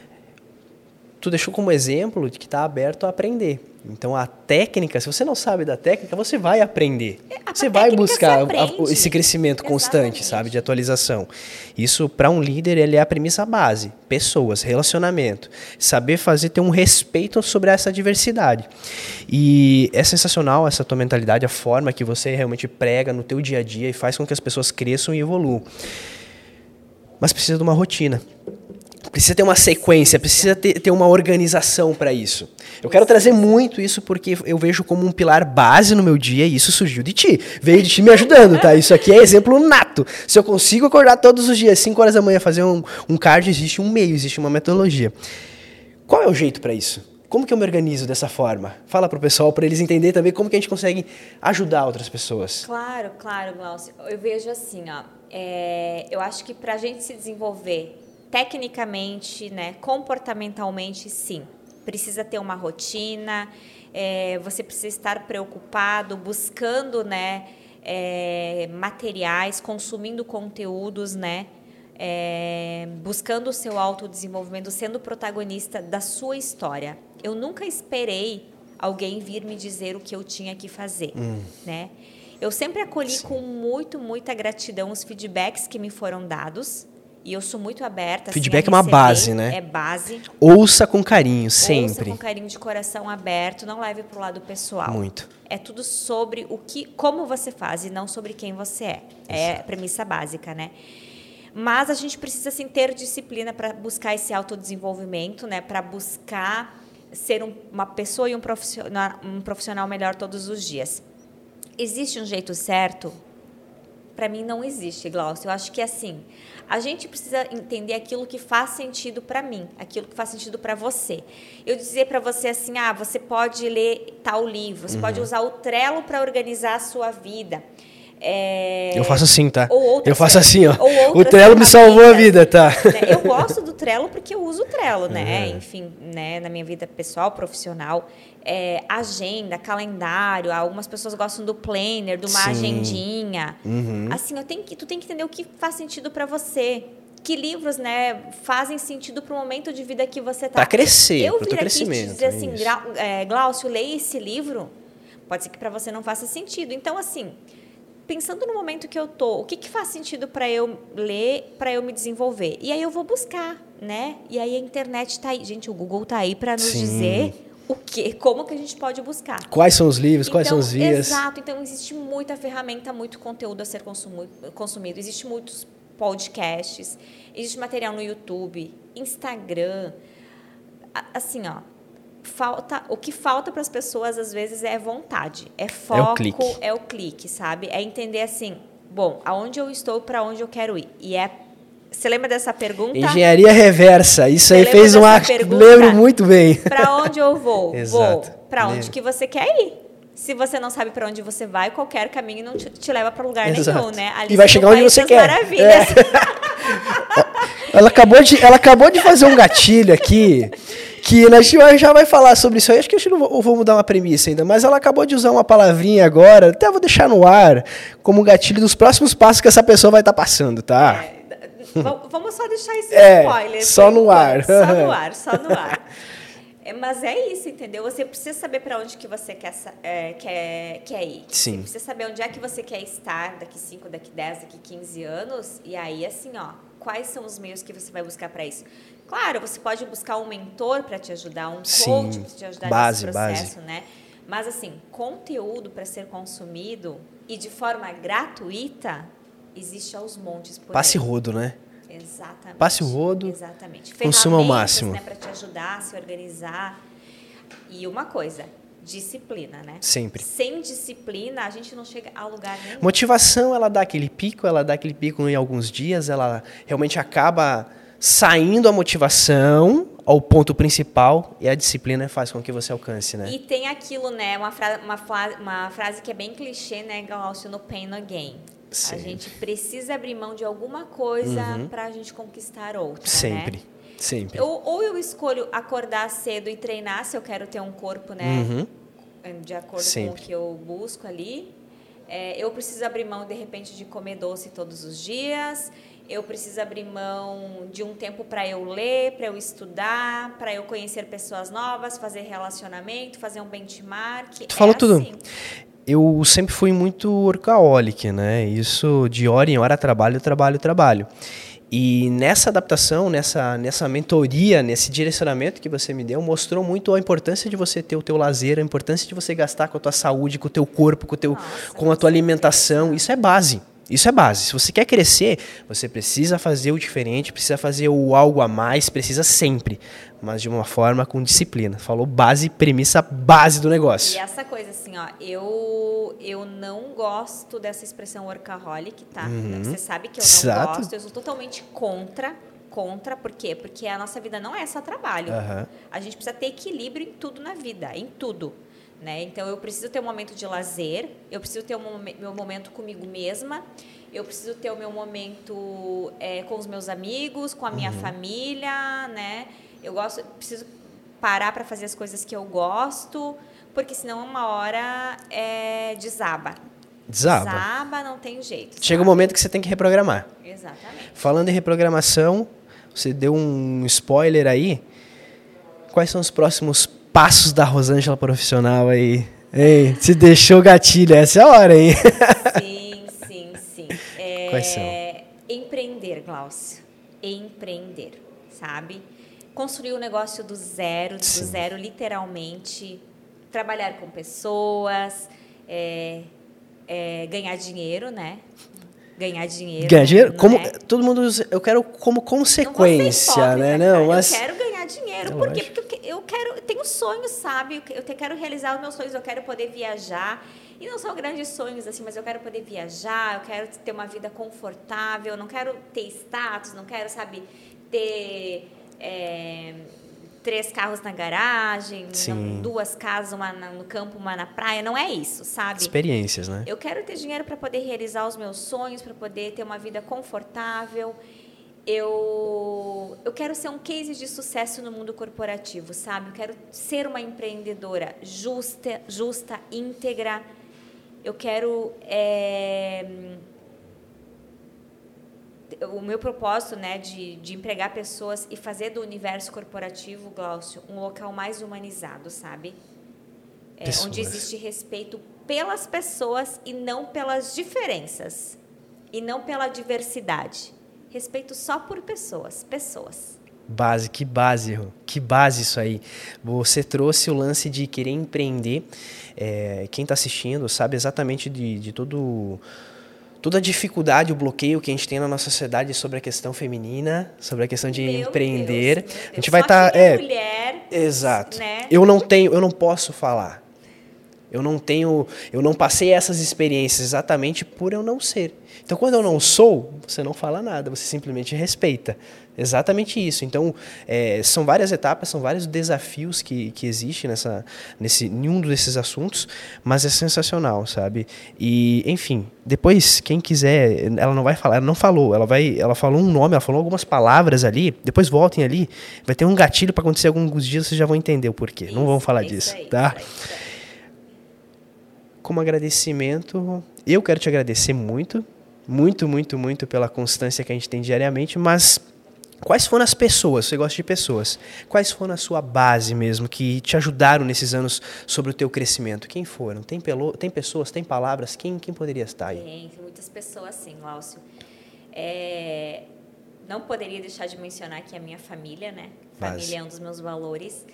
Tu deixou como exemplo de que está aberto a aprender. Então a técnica, se você não sabe da técnica, você vai aprender. É, a você vai buscar a, esse crescimento constante, Exatamente. sabe, de atualização. Isso para um líder ele é a premissa base, pessoas, relacionamento, saber fazer ter um respeito sobre essa diversidade. E é sensacional essa tua mentalidade, a forma que você realmente prega no teu dia a dia e faz com que as pessoas cresçam e evoluam. Mas precisa de uma rotina. Precisa ter uma sequência, precisa ter, ter uma organização para isso. Eu quero trazer muito isso porque eu vejo como um pilar base no meu dia e isso surgiu de ti. Veio de ti me ajudando, tá? Isso aqui é exemplo nato. Se eu consigo acordar todos os dias, 5 horas da manhã, fazer um, um cardio, existe um meio, existe uma metodologia. Qual é o jeito para isso? Como que eu me organizo dessa forma? Fala para o pessoal, para eles entenderem também como que a gente consegue ajudar outras pessoas. Claro, claro, Glaucio. Eu vejo assim, ó, é, eu acho que para a gente se desenvolver tecnicamente, né, comportamentalmente, sim. Precisa ter uma rotina, é, você precisa estar preocupado, buscando né, é, materiais, consumindo conteúdos, né, é, buscando o seu autodesenvolvimento, sendo protagonista da sua história. Eu nunca esperei alguém vir me dizer o que eu tinha que fazer, hum. né? Eu sempre acolhi Sim. com muito, muita gratidão os feedbacks que me foram dados. E eu sou muito aberta. Assim, Feedback assim, é uma base, né? É base. Ouça com carinho, sempre. Ouça com carinho de coração aberto, não leve para o lado pessoal. Muito. É tudo sobre o que, como você faz e não sobre quem você é. É a premissa básica, né? Mas a gente precisa sim ter disciplina para buscar esse autodesenvolvimento, né? Para buscar ser um, uma pessoa e um profissional, um profissional melhor todos os dias. Existe um jeito certo? Para mim não existe, Glaucio. Eu acho que é assim, a gente precisa entender aquilo que faz sentido para mim, aquilo que faz sentido para você. Eu dizer para você assim, ah, você pode ler tal livro, você uhum. pode usar o Trello para organizar a sua vida. É... Eu faço assim, tá? eu faço assim, ó. O Trello me salvou a vida, tá? Né? Eu gosto do Trello porque eu uso o Trello, né? Uhum. Enfim, né? na minha vida pessoal, profissional. É, agenda, calendário, algumas pessoas gostam do planner, de uma Sim. agendinha. Uhum. Assim, eu tenho que, tu tem que entender o que faz sentido para você. Que livros, né, fazem sentido para o momento de vida que você tá. Para crescer, eu vir aqui e dizer assim, é, Glaucio, leia esse livro. Pode ser que para você não faça sentido. Então, assim, pensando no momento que eu tô, o que, que faz sentido para eu ler, para eu me desenvolver? E aí eu vou buscar, né? E aí a internet está aí, gente, o Google está aí para nos Sim. dizer o que, como que a gente pode buscar. Quais são os livros, então, quais são então, os vias? Exato, então existe muita ferramenta, muito conteúdo a ser consumido, consumido. existe muitos podcasts, existe material no YouTube, Instagram, assim, ó, falta o que falta para as pessoas às vezes é vontade, é foco, é o, clique. é o clique, sabe? É entender assim, bom, aonde eu estou, para onde eu quero ir. E é você lembra dessa pergunta? Engenharia reversa. Isso Você aí fez um lembro muito bem. Para onde eu vou? vou. Para onde que você quer ir? Se você não sabe para onde você vai, qualquer caminho não te, te leva para lugar Exato. nenhum, né? Ali e vai chegar onde você quer. Maravilhas. É. ela acabou de ela acabou de fazer um gatilho aqui que a gente já vai falar sobre isso aí. Acho que a gente não vou, vou mudar uma premissa ainda, mas ela acabou de usar uma palavrinha agora, até vou deixar no ar, como gatilho dos próximos passos que essa pessoa vai estar tá passando, tá? É, vamos só deixar esse é, spoiler. Só no ar. Só no ar, só no ar. É, mas é isso, entendeu? Você precisa saber para onde que você quer, é, quer, quer ir. Sim. Você precisa saber onde é que você quer estar daqui 5, daqui 10, daqui 15 anos. E aí, assim, ó, quais são os meios que você vai buscar para isso? Claro, você pode buscar um mentor para te ajudar, um Sim, coach para te ajudar base, nesse processo, base. né? Mas assim, conteúdo para ser consumido e de forma gratuita existe aos montes por Passe aí. rodo, né? Exatamente. Passe o rodo. Exatamente. Consuma ao máximo. Né, para te ajudar a se organizar. E uma coisa, disciplina, né? Sempre. Sem disciplina, a gente não chega a lugar nenhum. Motivação, ela dá aquele pico, ela dá aquele pico em alguns dias, ela realmente acaba saindo a motivação ao ponto principal e a disciplina faz com que você alcance, né? E tem aquilo, né? Uma, fra uma, uma frase que é bem clichê, né, Glaucio, no pain no gain. Sim. A gente precisa abrir mão de alguma coisa uhum. para a gente conquistar outra, né? Sempre. Né? Sempre. Ou, ou eu escolho acordar cedo e treinar se eu quero ter um corpo, né? Uhum. De acordo Sempre. com o que eu busco ali. É, eu preciso abrir mão, de repente, de comer doce todos os dias eu preciso abrir mão de um tempo para eu ler, para eu estudar, para eu conhecer pessoas novas, fazer relacionamento, fazer um benchmark. Tu é falou assim. tudo. Eu sempre fui muito workaholic, né? Isso de hora em hora trabalho, trabalho, trabalho. E nessa adaptação, nessa, nessa mentoria, nesse direcionamento que você me deu, mostrou muito a importância de você ter o teu lazer, a importância de você gastar com a tua saúde, com o teu corpo, com, o teu, Nossa, com a tua alimentação. Isso é base. Isso é base. Se você quer crescer, você precisa fazer o diferente, precisa fazer o algo a mais, precisa sempre, mas de uma forma com disciplina. Falou base, premissa base do negócio. E essa coisa assim, ó, eu eu não gosto dessa expressão workaholic, tá? Uhum. Você sabe que eu não Exato. gosto, eu sou totalmente contra contra, por quê? Porque a nossa vida não é só trabalho. Uhum. A gente precisa ter equilíbrio em tudo na vida, em tudo. Né? Então eu preciso ter um momento de lazer, eu preciso ter um meu momento comigo mesma, eu preciso ter o meu momento é, com os meus amigos, com a minha uhum. família, né? Eu gosto, preciso parar para fazer as coisas que eu gosto, porque senão uma hora é, desaba. Desaba. Desaba, não tem jeito. Sabe? Chega um momento que você tem que reprogramar. Exatamente. Falando em reprogramação, você deu um spoiler aí. Quais são os próximos passos da Rosângela profissional aí Ei, se deixou gatilho, essa é a hora, hein? Sim, sim, sim. É, Quais são? Empreender, Glaucio. Empreender, sabe? Construir o um negócio do zero, do sim. zero, literalmente. Trabalhar com pessoas, é, é, ganhar dinheiro, né? Ganhar dinheiro. Ganhar dinheiro? Como, é? Todo mundo eu quero como consequência, não né? Não, mas... Eu quero ganhar dinheiro. É Por quê? Porque eu quero, eu tenho sonhos, sabe? Eu quero realizar os meus sonhos, eu quero poder viajar. E não são grandes sonhos, assim, mas eu quero poder viajar, eu quero ter uma vida confortável, não quero ter status, não quero, sabe, ter. É, três carros na garagem, não, duas casas, uma no campo, uma na praia. Não é isso, sabe? Experiências, né? Eu quero ter dinheiro para poder realizar os meus sonhos, para poder ter uma vida confortável. Eu, eu quero ser um case de sucesso no mundo corporativo, sabe? Eu quero ser uma empreendedora justa, justa íntegra. Eu quero é, o meu propósito né, de, de empregar pessoas e fazer do universo corporativo, Glaucio, um local mais humanizado, sabe? É, onde existe respeito pelas pessoas e não pelas diferenças. E não pela diversidade. Respeito só por pessoas. Pessoas. Base, que base, que base isso aí. Você trouxe o lance de querer empreender. É, quem está assistindo sabe exatamente de, de todo toda a dificuldade, o bloqueio que a gente tem na nossa sociedade sobre a questão feminina, sobre a questão de meu empreender. Deus, a gente vai estar tá, é mulher, exato. Né? Eu não tenho, eu não posso falar. Eu não tenho, eu não passei essas experiências exatamente por eu não ser. Então, quando eu não sou, você não fala nada, você simplesmente respeita. Exatamente isso. Então, é, são várias etapas, são vários desafios que, que existem nessa, nesse, em um desses assuntos, mas é sensacional, sabe? E, enfim, depois, quem quiser, ela não vai falar, ela não falou, ela vai, ela falou um nome, ela falou algumas palavras ali, depois voltem ali, vai ter um gatilho para acontecer alguns dias, vocês já vão entender o porquê. Isso, não vamos falar disso, aí, tá? Aí, Como agradecimento, eu quero te agradecer muito, muito, muito, muito pela constância que a gente tem diariamente, mas Quais foram as pessoas, você gosta de pessoas, quais foram a sua base mesmo que te ajudaram nesses anos sobre o teu crescimento? Quem foram? Tem, pelo, tem pessoas, tem palavras? Quem, quem poderia estar aí? Tem, tem muitas pessoas sim, Láucio. É, não poderia deixar de mencionar que a minha família, né? Família base. é um dos meus valores.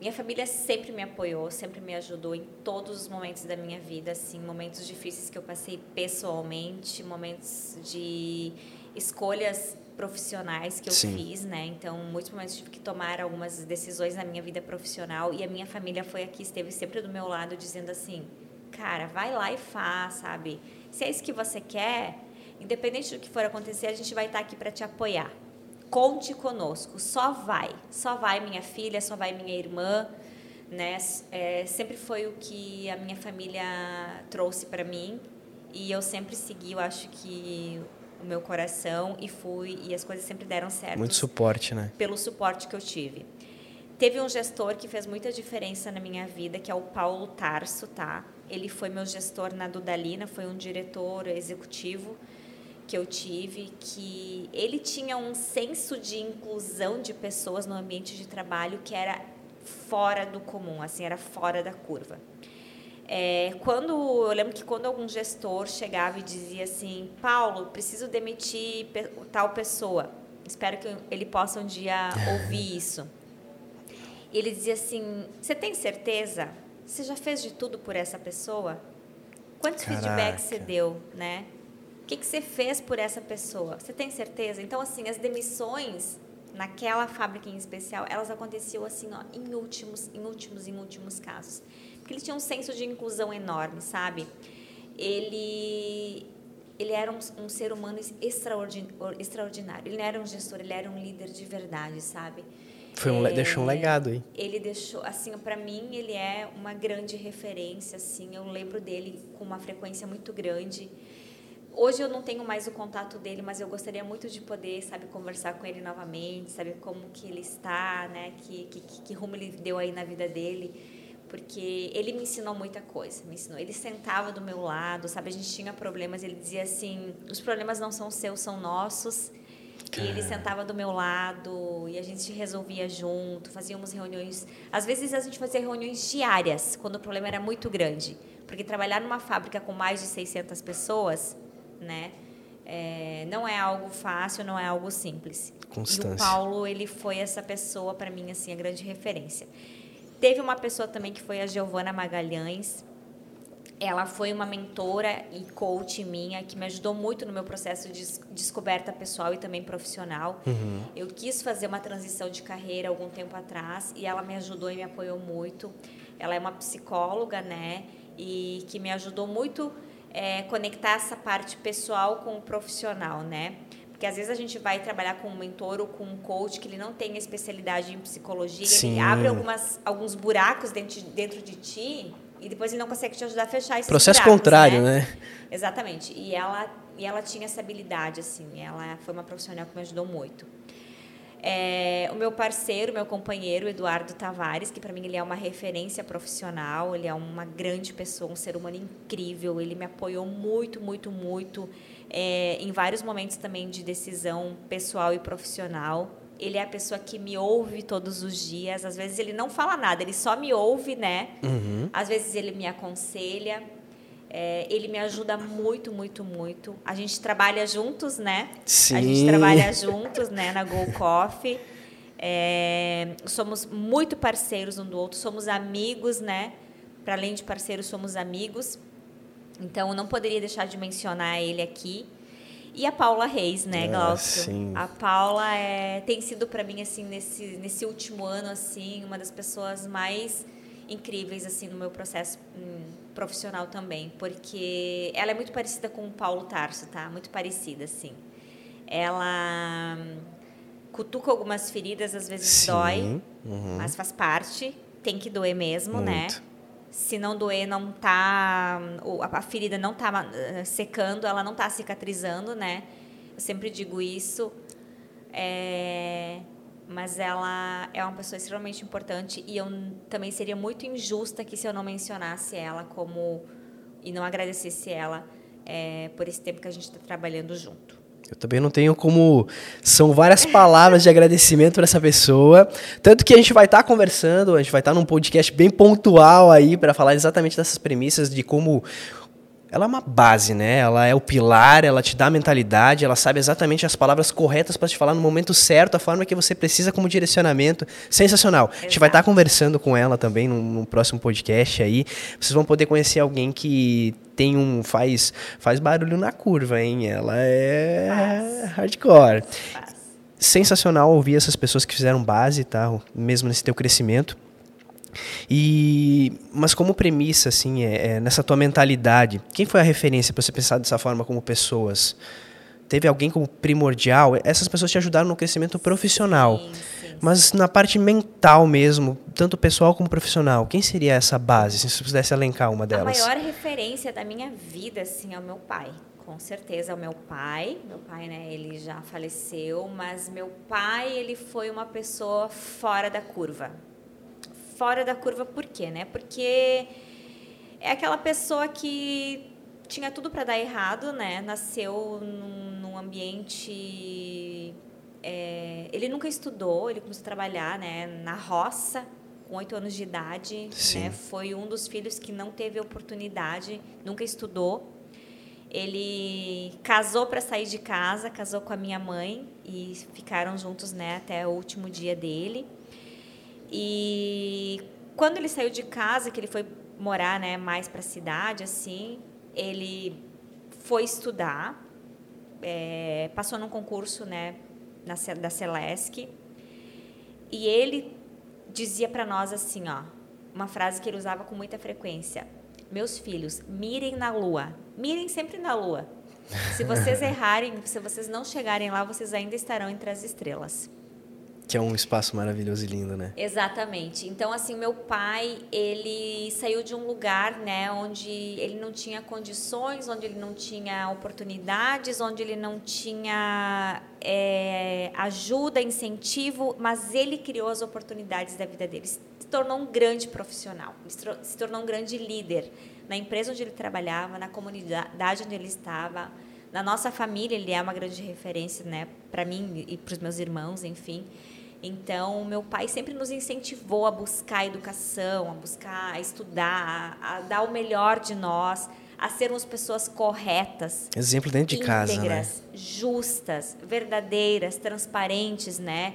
Minha família sempre me apoiou, sempre me ajudou em todos os momentos da minha vida, assim, momentos difíceis que eu passei pessoalmente, momentos de escolhas profissionais que eu Sim. fiz, né? Então, muitos momentos tive que tomar algumas decisões na minha vida profissional e a minha família foi aqui, esteve sempre do meu lado, dizendo assim: cara, vai lá e faz, sabe? Se é isso que você quer, independente do que for acontecer, a gente vai estar aqui para te apoiar. Conte conosco, só vai, só vai minha filha, só vai minha irmã, né? É, sempre foi o que a minha família trouxe para mim e eu sempre segui. Eu acho que o meu coração e fui e as coisas sempre deram certo. Muito suporte, né? Pelo suporte que eu tive. Teve um gestor que fez muita diferença na minha vida, que é o Paulo Tarso, tá? Ele foi meu gestor na Dudalina, foi um diretor executivo que eu tive, que ele tinha um senso de inclusão de pessoas no ambiente de trabalho que era fora do comum, assim, era fora da curva. É, quando eu lembro que quando algum gestor chegava e dizia assim, Paulo, preciso demitir tal pessoa, espero que ele possa um dia ouvir isso. Ele dizia assim, você tem certeza? Você já fez de tudo por essa pessoa? Quantos Caraca. feedbacks você deu, né? O que, que você fez por essa pessoa? Você tem certeza? Então, assim, as demissões naquela fábrica em especial, elas aconteciam assim, ó, em últimos, em últimos, em últimos casos porque ele tinha um senso de inclusão enorme, sabe? Ele ele era um, um ser humano extraordinário. Ele não era um gestor, ele era um líder de verdade, sabe? Foi um, é, deixou um legado aí. Ele deixou, assim, para mim ele é uma grande referência, assim. Eu lembro dele com uma frequência muito grande. Hoje eu não tenho mais o contato dele, mas eu gostaria muito de poder, sabe, conversar com ele novamente, saber como que ele está, né? Que, que, que rumo ele deu aí na vida dele porque ele me ensinou muita coisa, me ensinou. Ele sentava do meu lado, sabe? A gente tinha problemas, ele dizia assim: os problemas não são seus, são nossos. E ele sentava do meu lado e a gente resolvia junto, fazíamos reuniões. Às vezes a gente fazia reuniões diárias, quando o problema era muito grande. Porque trabalhar numa fábrica com mais de 600 pessoas, né? É, não é algo fácil, não é algo simples. Constância. E o Paulo, ele foi essa pessoa, para mim, assim, a grande referência. Teve uma pessoa também que foi a Giovana Magalhães, ela foi uma mentora e coach minha que me ajudou muito no meu processo de descoberta pessoal e também profissional. Uhum. Eu quis fazer uma transição de carreira algum tempo atrás e ela me ajudou e me apoiou muito. Ela é uma psicóloga, né? E que me ajudou muito é, conectar essa parte pessoal com o profissional, né? Porque às vezes a gente vai trabalhar com um mentor ou com um coach que ele não tem especialidade em psicologia, Sim. ele abre algumas, alguns buracos dentro, dentro de ti e depois ele não consegue te ajudar a fechar esses Processo buracos, contrário, né? né? Exatamente. E ela, e ela tinha essa habilidade, assim. Ela foi uma profissional que me ajudou muito. É, o meu parceiro, meu companheiro, Eduardo Tavares, que para mim ele é uma referência profissional, ele é uma grande pessoa, um ser humano incrível. Ele me apoiou muito, muito, muito é, em vários momentos também de decisão pessoal e profissional ele é a pessoa que me ouve todos os dias. Às vezes ele não fala nada, ele só me ouve, né? Uhum. Às vezes ele me aconselha. É, ele me ajuda muito, muito, muito. A gente trabalha juntos, né? Sim. A gente trabalha juntos, né? Na Go Coffee. É, somos muito parceiros um do outro, somos amigos, né? Para além de parceiros, somos amigos. Então, não poderia deixar de mencionar ele aqui. E a Paula Reis, né, ah, Glaucio? Sim. A Paula é, tem sido para mim assim nesse nesse último ano assim uma das pessoas mais incríveis assim no meu processo hum, profissional também, porque ela é muito parecida com o Paulo Tarso, tá? Muito parecida assim. Ela hum, cutuca algumas feridas, às vezes Sim. dói, uhum. mas faz parte, tem que doer mesmo, né? muito. né? se não doer, não tá a ferida não tá eh, secando, ela não tá cicatrizando, né? Eu sempre digo isso. É, mas ela é uma pessoa extremamente importante e eu também seria muito injusta que se eu não mencionasse ela como e não agradecesse ela é, por esse tempo que a gente está trabalhando junto. Eu também não tenho como. São várias palavras de agradecimento para essa pessoa. Tanto que a gente vai estar tá conversando, a gente vai estar tá num podcast bem pontual aí para falar exatamente dessas premissas de como ela é uma base, né? Ela é o pilar, ela te dá a mentalidade, ela sabe exatamente as palavras corretas para te falar no momento certo, a forma que você precisa como direcionamento. Sensacional. Exato. A gente vai estar conversando com ela também no, no, próximo podcast aí. Vocês vão poder conhecer alguém que tem um faz faz barulho na curva, hein? Ela é Faz. hardcore. Faz. Sensacional ouvir essas pessoas que fizeram base, tá? Mesmo nesse teu crescimento. E, mas como premissa, assim, é, é, nessa tua mentalidade, quem foi a referência para você pensar dessa forma como pessoas? Teve alguém como primordial? Essas pessoas te ajudaram no crescimento profissional. Sim, sim, mas na parte mental mesmo, tanto pessoal como profissional, quem seria essa base, se você pudesse elencar uma delas? A maior referência da minha vida, assim, é o meu pai com certeza é o meu pai. Meu pai, né, ele já faleceu, mas meu pai, ele foi uma pessoa fora da curva fora da curva por quê, né? Porque é aquela pessoa que tinha tudo para dar errado, né? Nasceu num, num ambiente é, ele nunca estudou, ele começou a trabalhar, né, na roça com oito anos de idade, né? Foi um dos filhos que não teve oportunidade, nunca estudou. Ele casou para sair de casa, casou com a minha mãe e ficaram juntos, né, até o último dia dele. E quando ele saiu de casa, que ele foi morar, né, mais para a cidade, assim, ele foi estudar, é, passou num concurso, né, na, da Celesc, e ele dizia para nós assim, ó, uma frase que ele usava com muita frequência: meus filhos, mirem na lua, mirem sempre na lua. Se vocês errarem, se vocês não chegarem lá, vocês ainda estarão entre as estrelas. Que é um espaço maravilhoso e lindo, né? Exatamente. Então, assim, meu pai, ele saiu de um lugar, né, onde ele não tinha condições, onde ele não tinha oportunidades, onde ele não tinha é, ajuda, incentivo, mas ele criou as oportunidades da vida dele. Se tornou um grande profissional, se tornou um grande líder na empresa onde ele trabalhava, na comunidade onde ele estava, Na nossa família, ele é uma grande referência, né? Para mim e para os meus irmãos, enfim. Então, meu pai sempre nos incentivou a buscar a educação, a buscar a estudar, a, a dar o melhor de nós, a sermos pessoas corretas. Exemplo dentro de íntegras, casa, né? justas, verdadeiras, transparentes, né?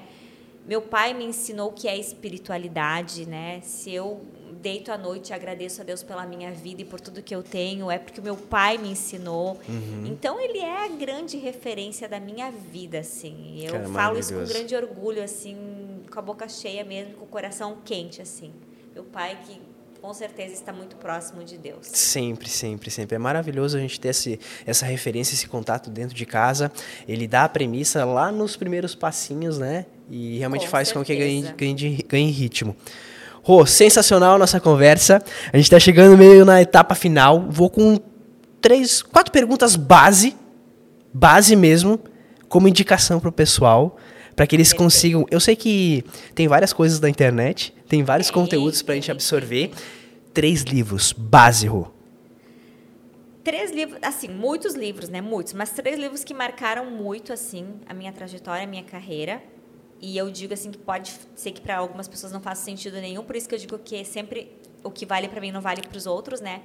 Meu pai me ensinou o que é espiritualidade, né? Se eu deito à noite e agradeço a Deus pela minha vida e por tudo que eu tenho, é porque o meu pai me ensinou. Uhum. Então ele é a grande referência da minha vida, assim. Eu Cara, falo isso com grande orgulho, assim, com a boca cheia mesmo, com o coração quente, assim. Meu pai que com certeza está muito próximo de Deus. Sempre, sempre, sempre. É maravilhoso a gente ter esse, essa referência, esse contato dentro de casa. Ele dá a premissa lá nos primeiros passinhos, né? E realmente com faz certeza. com que ganhe, ganhe, ganhe ritmo. Rô, sensacional a nossa conversa. A gente está chegando meio na etapa final. Vou com três, quatro perguntas base, base mesmo, como indicação para o pessoal, para que eles consigam. Eu sei que tem várias coisas na internet, tem vários conteúdos para a gente absorver. Três livros base, Rô. Três livros, assim, muitos livros, né? Muitos, mas três livros que marcaram muito, assim, a minha trajetória, a minha carreira. E eu digo assim que pode ser que para algumas pessoas não faça sentido nenhum, por isso que eu digo que sempre o que vale para mim não vale para os outros, né?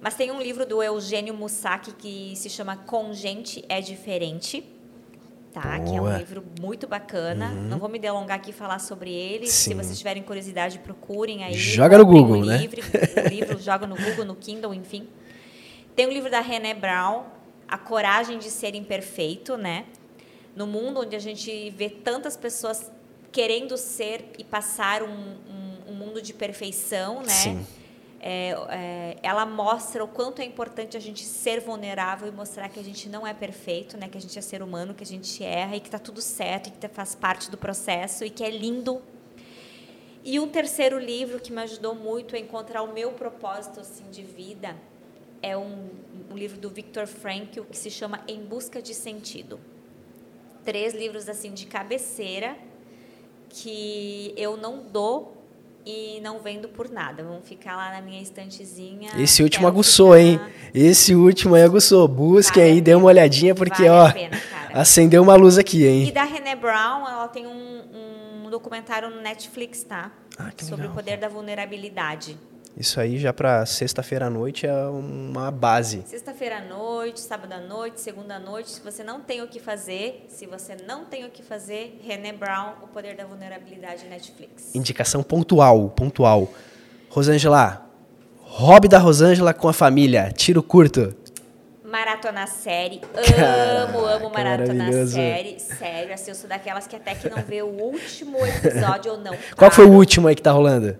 Mas tem um livro do Eugênio Mussac que se chama Com Gente é Diferente, tá? Boa. Que é um livro muito bacana. Uhum. Não vou me delongar aqui e falar sobre ele. Sim. Se vocês tiverem curiosidade, procurem aí. Joga no Google, o né? Livro, o livro joga no Google, no Kindle, enfim. Tem um livro da René Brown, A Coragem de Ser Imperfeito, né? No mundo onde a gente vê tantas pessoas querendo ser e passar um, um, um mundo de perfeição, né? Sim. É, é, ela mostra o quanto é importante a gente ser vulnerável e mostrar que a gente não é perfeito, né? Que a gente é ser humano, que a gente erra e que está tudo certo, e que faz parte do processo e que é lindo. E um terceiro livro que me ajudou muito a encontrar o meu propósito assim de vida é um, um livro do Viktor Frankl que se chama Em Busca de Sentido três livros assim de cabeceira que eu não dou e não vendo por nada. Vão ficar lá na minha estantezinha. Esse último aguçou, hein? Esse último aí aguçou. Busque vale aí, dê uma olhadinha, porque, vale ó, pena, acendeu uma luz aqui, hein? E da René Brown, ela tem um, um documentário no Netflix, tá? Ah, Sobre legal. o poder da vulnerabilidade. Isso aí já para sexta-feira à noite é uma base. Sexta-feira à noite, sábado à noite, segunda à noite, se você não tem o que fazer, se você não tem o que fazer, René Brown, O Poder da Vulnerabilidade Netflix. Indicação pontual, pontual. Rosângela, hobby da Rosângela com a família, tiro curto. Maratona série, amo, amo maratona série, sério, assim, eu sou daquelas que até que não vê o último episódio ou não. Qual foi o último aí que tá rolando?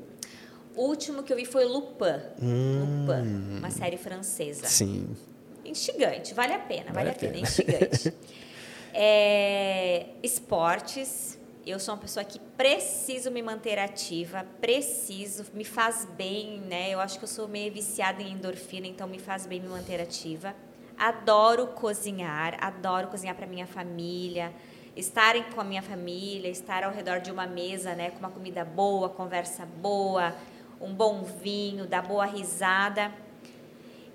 O último que eu vi foi Lupin. Hum, Lupin, uma série francesa. Sim. Instigante, vale a pena, vale, vale a pena, pena. instigante. é, esportes. Eu sou uma pessoa que preciso me manter ativa, preciso, me faz bem, né? Eu acho que eu sou meio viciada em endorfina, então me faz bem me manter ativa. Adoro cozinhar, adoro cozinhar para minha família, estarem com a minha família, estar ao redor de uma mesa, né, com uma comida boa, conversa boa, um bom vinho, dar boa risada.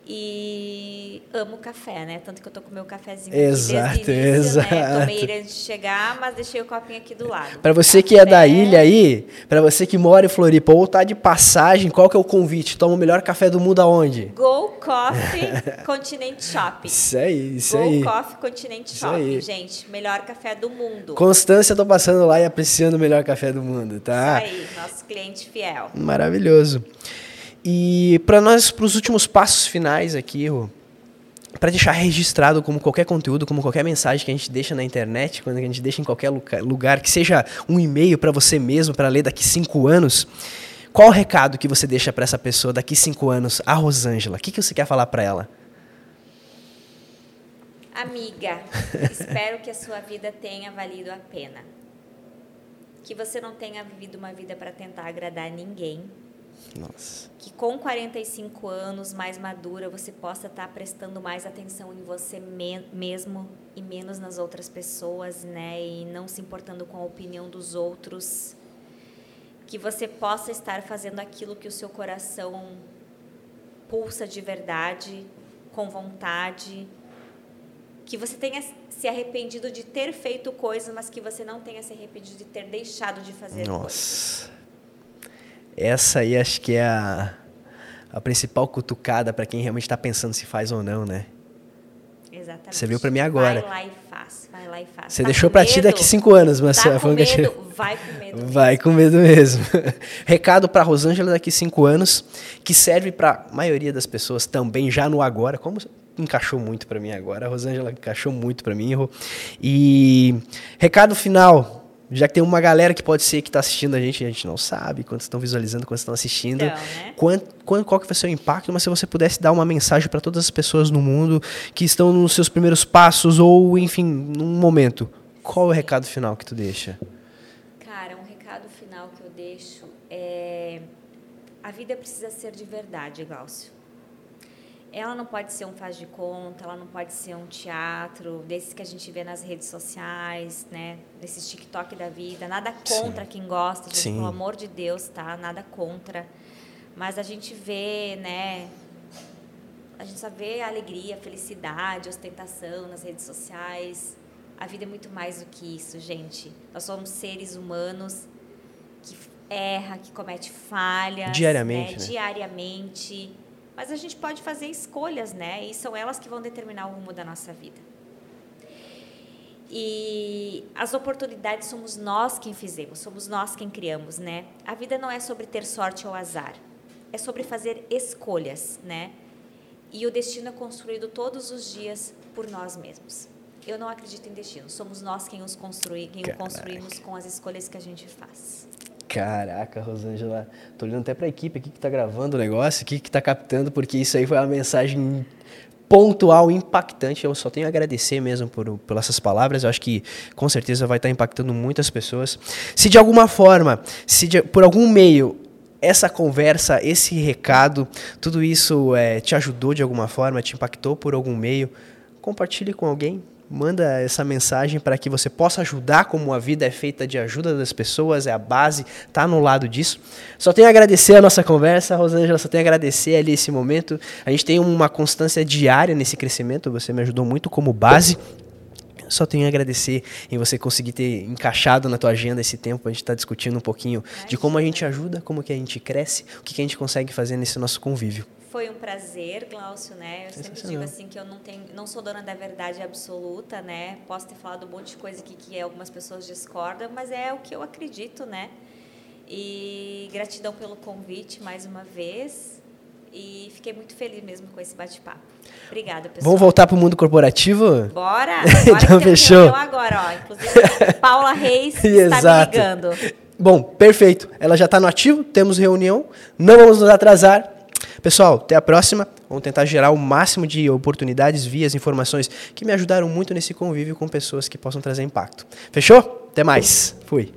E amo café, né? Tanto que eu tô com meu cafezinho exato, aqui desde início, exato. né? Tomei ele antes de chegar, mas deixei o copinho aqui do lado. Para você café. que é da ilha aí, para você que mora em Floripa ou tá de passagem, qual que é o convite? Toma o melhor café do mundo aonde? Go Coffee Continente Shopping. Isso aí, isso Go aí. Go Coffee Continente isso Shopping, aí. gente. Melhor café do mundo. Constância, tô passando lá e apreciando o melhor café do mundo, tá? Isso aí, nosso cliente fiel. Maravilhoso. E para nós, para os últimos passos finais aqui, para deixar registrado como qualquer conteúdo, como qualquer mensagem que a gente deixa na internet, quando a gente deixa em qualquer lugar, que seja um e-mail para você mesmo, para ler daqui cinco anos, qual o recado que você deixa para essa pessoa daqui cinco anos, a Rosângela? O que, que você quer falar para ela? Amiga, espero que a sua vida tenha valido a pena. Que você não tenha vivido uma vida para tentar agradar ninguém, nossa. Que com 45 anos, mais madura, você possa estar prestando mais atenção em você me mesmo e menos nas outras pessoas, né? E não se importando com a opinião dos outros. Que você possa estar fazendo aquilo que o seu coração pulsa de verdade, com vontade. que você tenha se arrependido de ter feito coisas, mas que você não tenha se arrependido de ter deixado de fazer Nossa. coisas. Essa aí acho que é a, a principal cutucada para quem realmente está pensando se faz ou não, né? Exatamente. Você viu para mim agora. Vai lá e faz, vai lá e faz. Você tá deixou para ti daqui cinco anos, mas tá com medo, vai com medo. Vai com medo mesmo. Recado para Rosângela daqui cinco anos, que serve para a maioria das pessoas também já no agora, como encaixou muito para mim agora. A Rosângela encaixou muito para mim. E recado final, já que tem uma galera que pode ser que está assistindo a gente, a gente não sabe quantos estão visualizando, quantos estão assistindo, então, né? quanto, qual, qual que vai ser o impacto, mas se você pudesse dar uma mensagem para todas as pessoas no mundo que estão nos seus primeiros passos ou, enfim, num momento, qual é o recado final que tu deixa? Cara, um recado final que eu deixo é a vida precisa ser de verdade, Glaucio ela não pode ser um faz de conta, ela não pode ser um teatro desses que a gente vê nas redes sociais, né? Desses TikTok da vida. Nada contra Sim. quem gosta, gente, pelo amor de Deus, tá? Nada contra. Mas a gente vê, né? A gente só vê a alegria, a felicidade, a ostentação nas redes sociais. A vida é muito mais do que isso, gente. Nós somos seres humanos que erra, que comete falhas. Diariamente. Né? Né? Diariamente mas a gente pode fazer escolhas, né? E são elas que vão determinar o rumo da nossa vida. E as oportunidades somos nós quem fizemos, somos nós quem criamos, né? A vida não é sobre ter sorte ou azar, é sobre fazer escolhas, né? E o destino é construído todos os dias por nós mesmos. Eu não acredito em destino, somos nós quem os construi, quem o construímos com as escolhas que a gente faz. Caraca, Rosângela, tô olhando até para a equipe aqui que está gravando o negócio, aqui que está captando, porque isso aí foi uma mensagem pontual, impactante. Eu só tenho a agradecer mesmo por, por essas palavras. Eu acho que com certeza vai estar tá impactando muitas pessoas. Se de alguma forma, se de, por algum meio essa conversa, esse recado, tudo isso é, te ajudou de alguma forma, te impactou por algum meio, compartilhe com alguém, manda essa mensagem para que você possa ajudar, como a vida é feita de ajuda das pessoas, é a base, tá no lado disso. Só tenho a agradecer a nossa conversa, Rosângela, só tenho a agradecer ali esse momento. A gente tem uma constância diária nesse crescimento, você me ajudou muito como base. Só tenho a agradecer em você conseguir ter encaixado na tua agenda esse tempo. A gente está discutindo um pouquinho de como a gente ajuda, como que a gente cresce, o que, que a gente consegue fazer nesse nosso convívio. Foi um prazer, Glaucio, né? Eu sempre digo assim que eu não tenho, não sou dona da verdade absoluta, né? Posso ter falado um monte de coisa aqui que algumas pessoas discordam, mas é o que eu acredito, né? E gratidão pelo convite mais uma vez. E fiquei muito feliz mesmo com esse bate-papo. Obrigada, pessoal. Vamos voltar para o mundo corporativo? Bora! então fechou. agora, ó. Inclusive, Paula Reis está me ligando. Bom, perfeito. Ela já está no ativo, temos reunião, não vamos nos atrasar. Pessoal, até a próxima. Vamos tentar gerar o máximo de oportunidades, vias, informações que me ajudaram muito nesse convívio com pessoas que possam trazer impacto. Fechou? Até mais. Fui.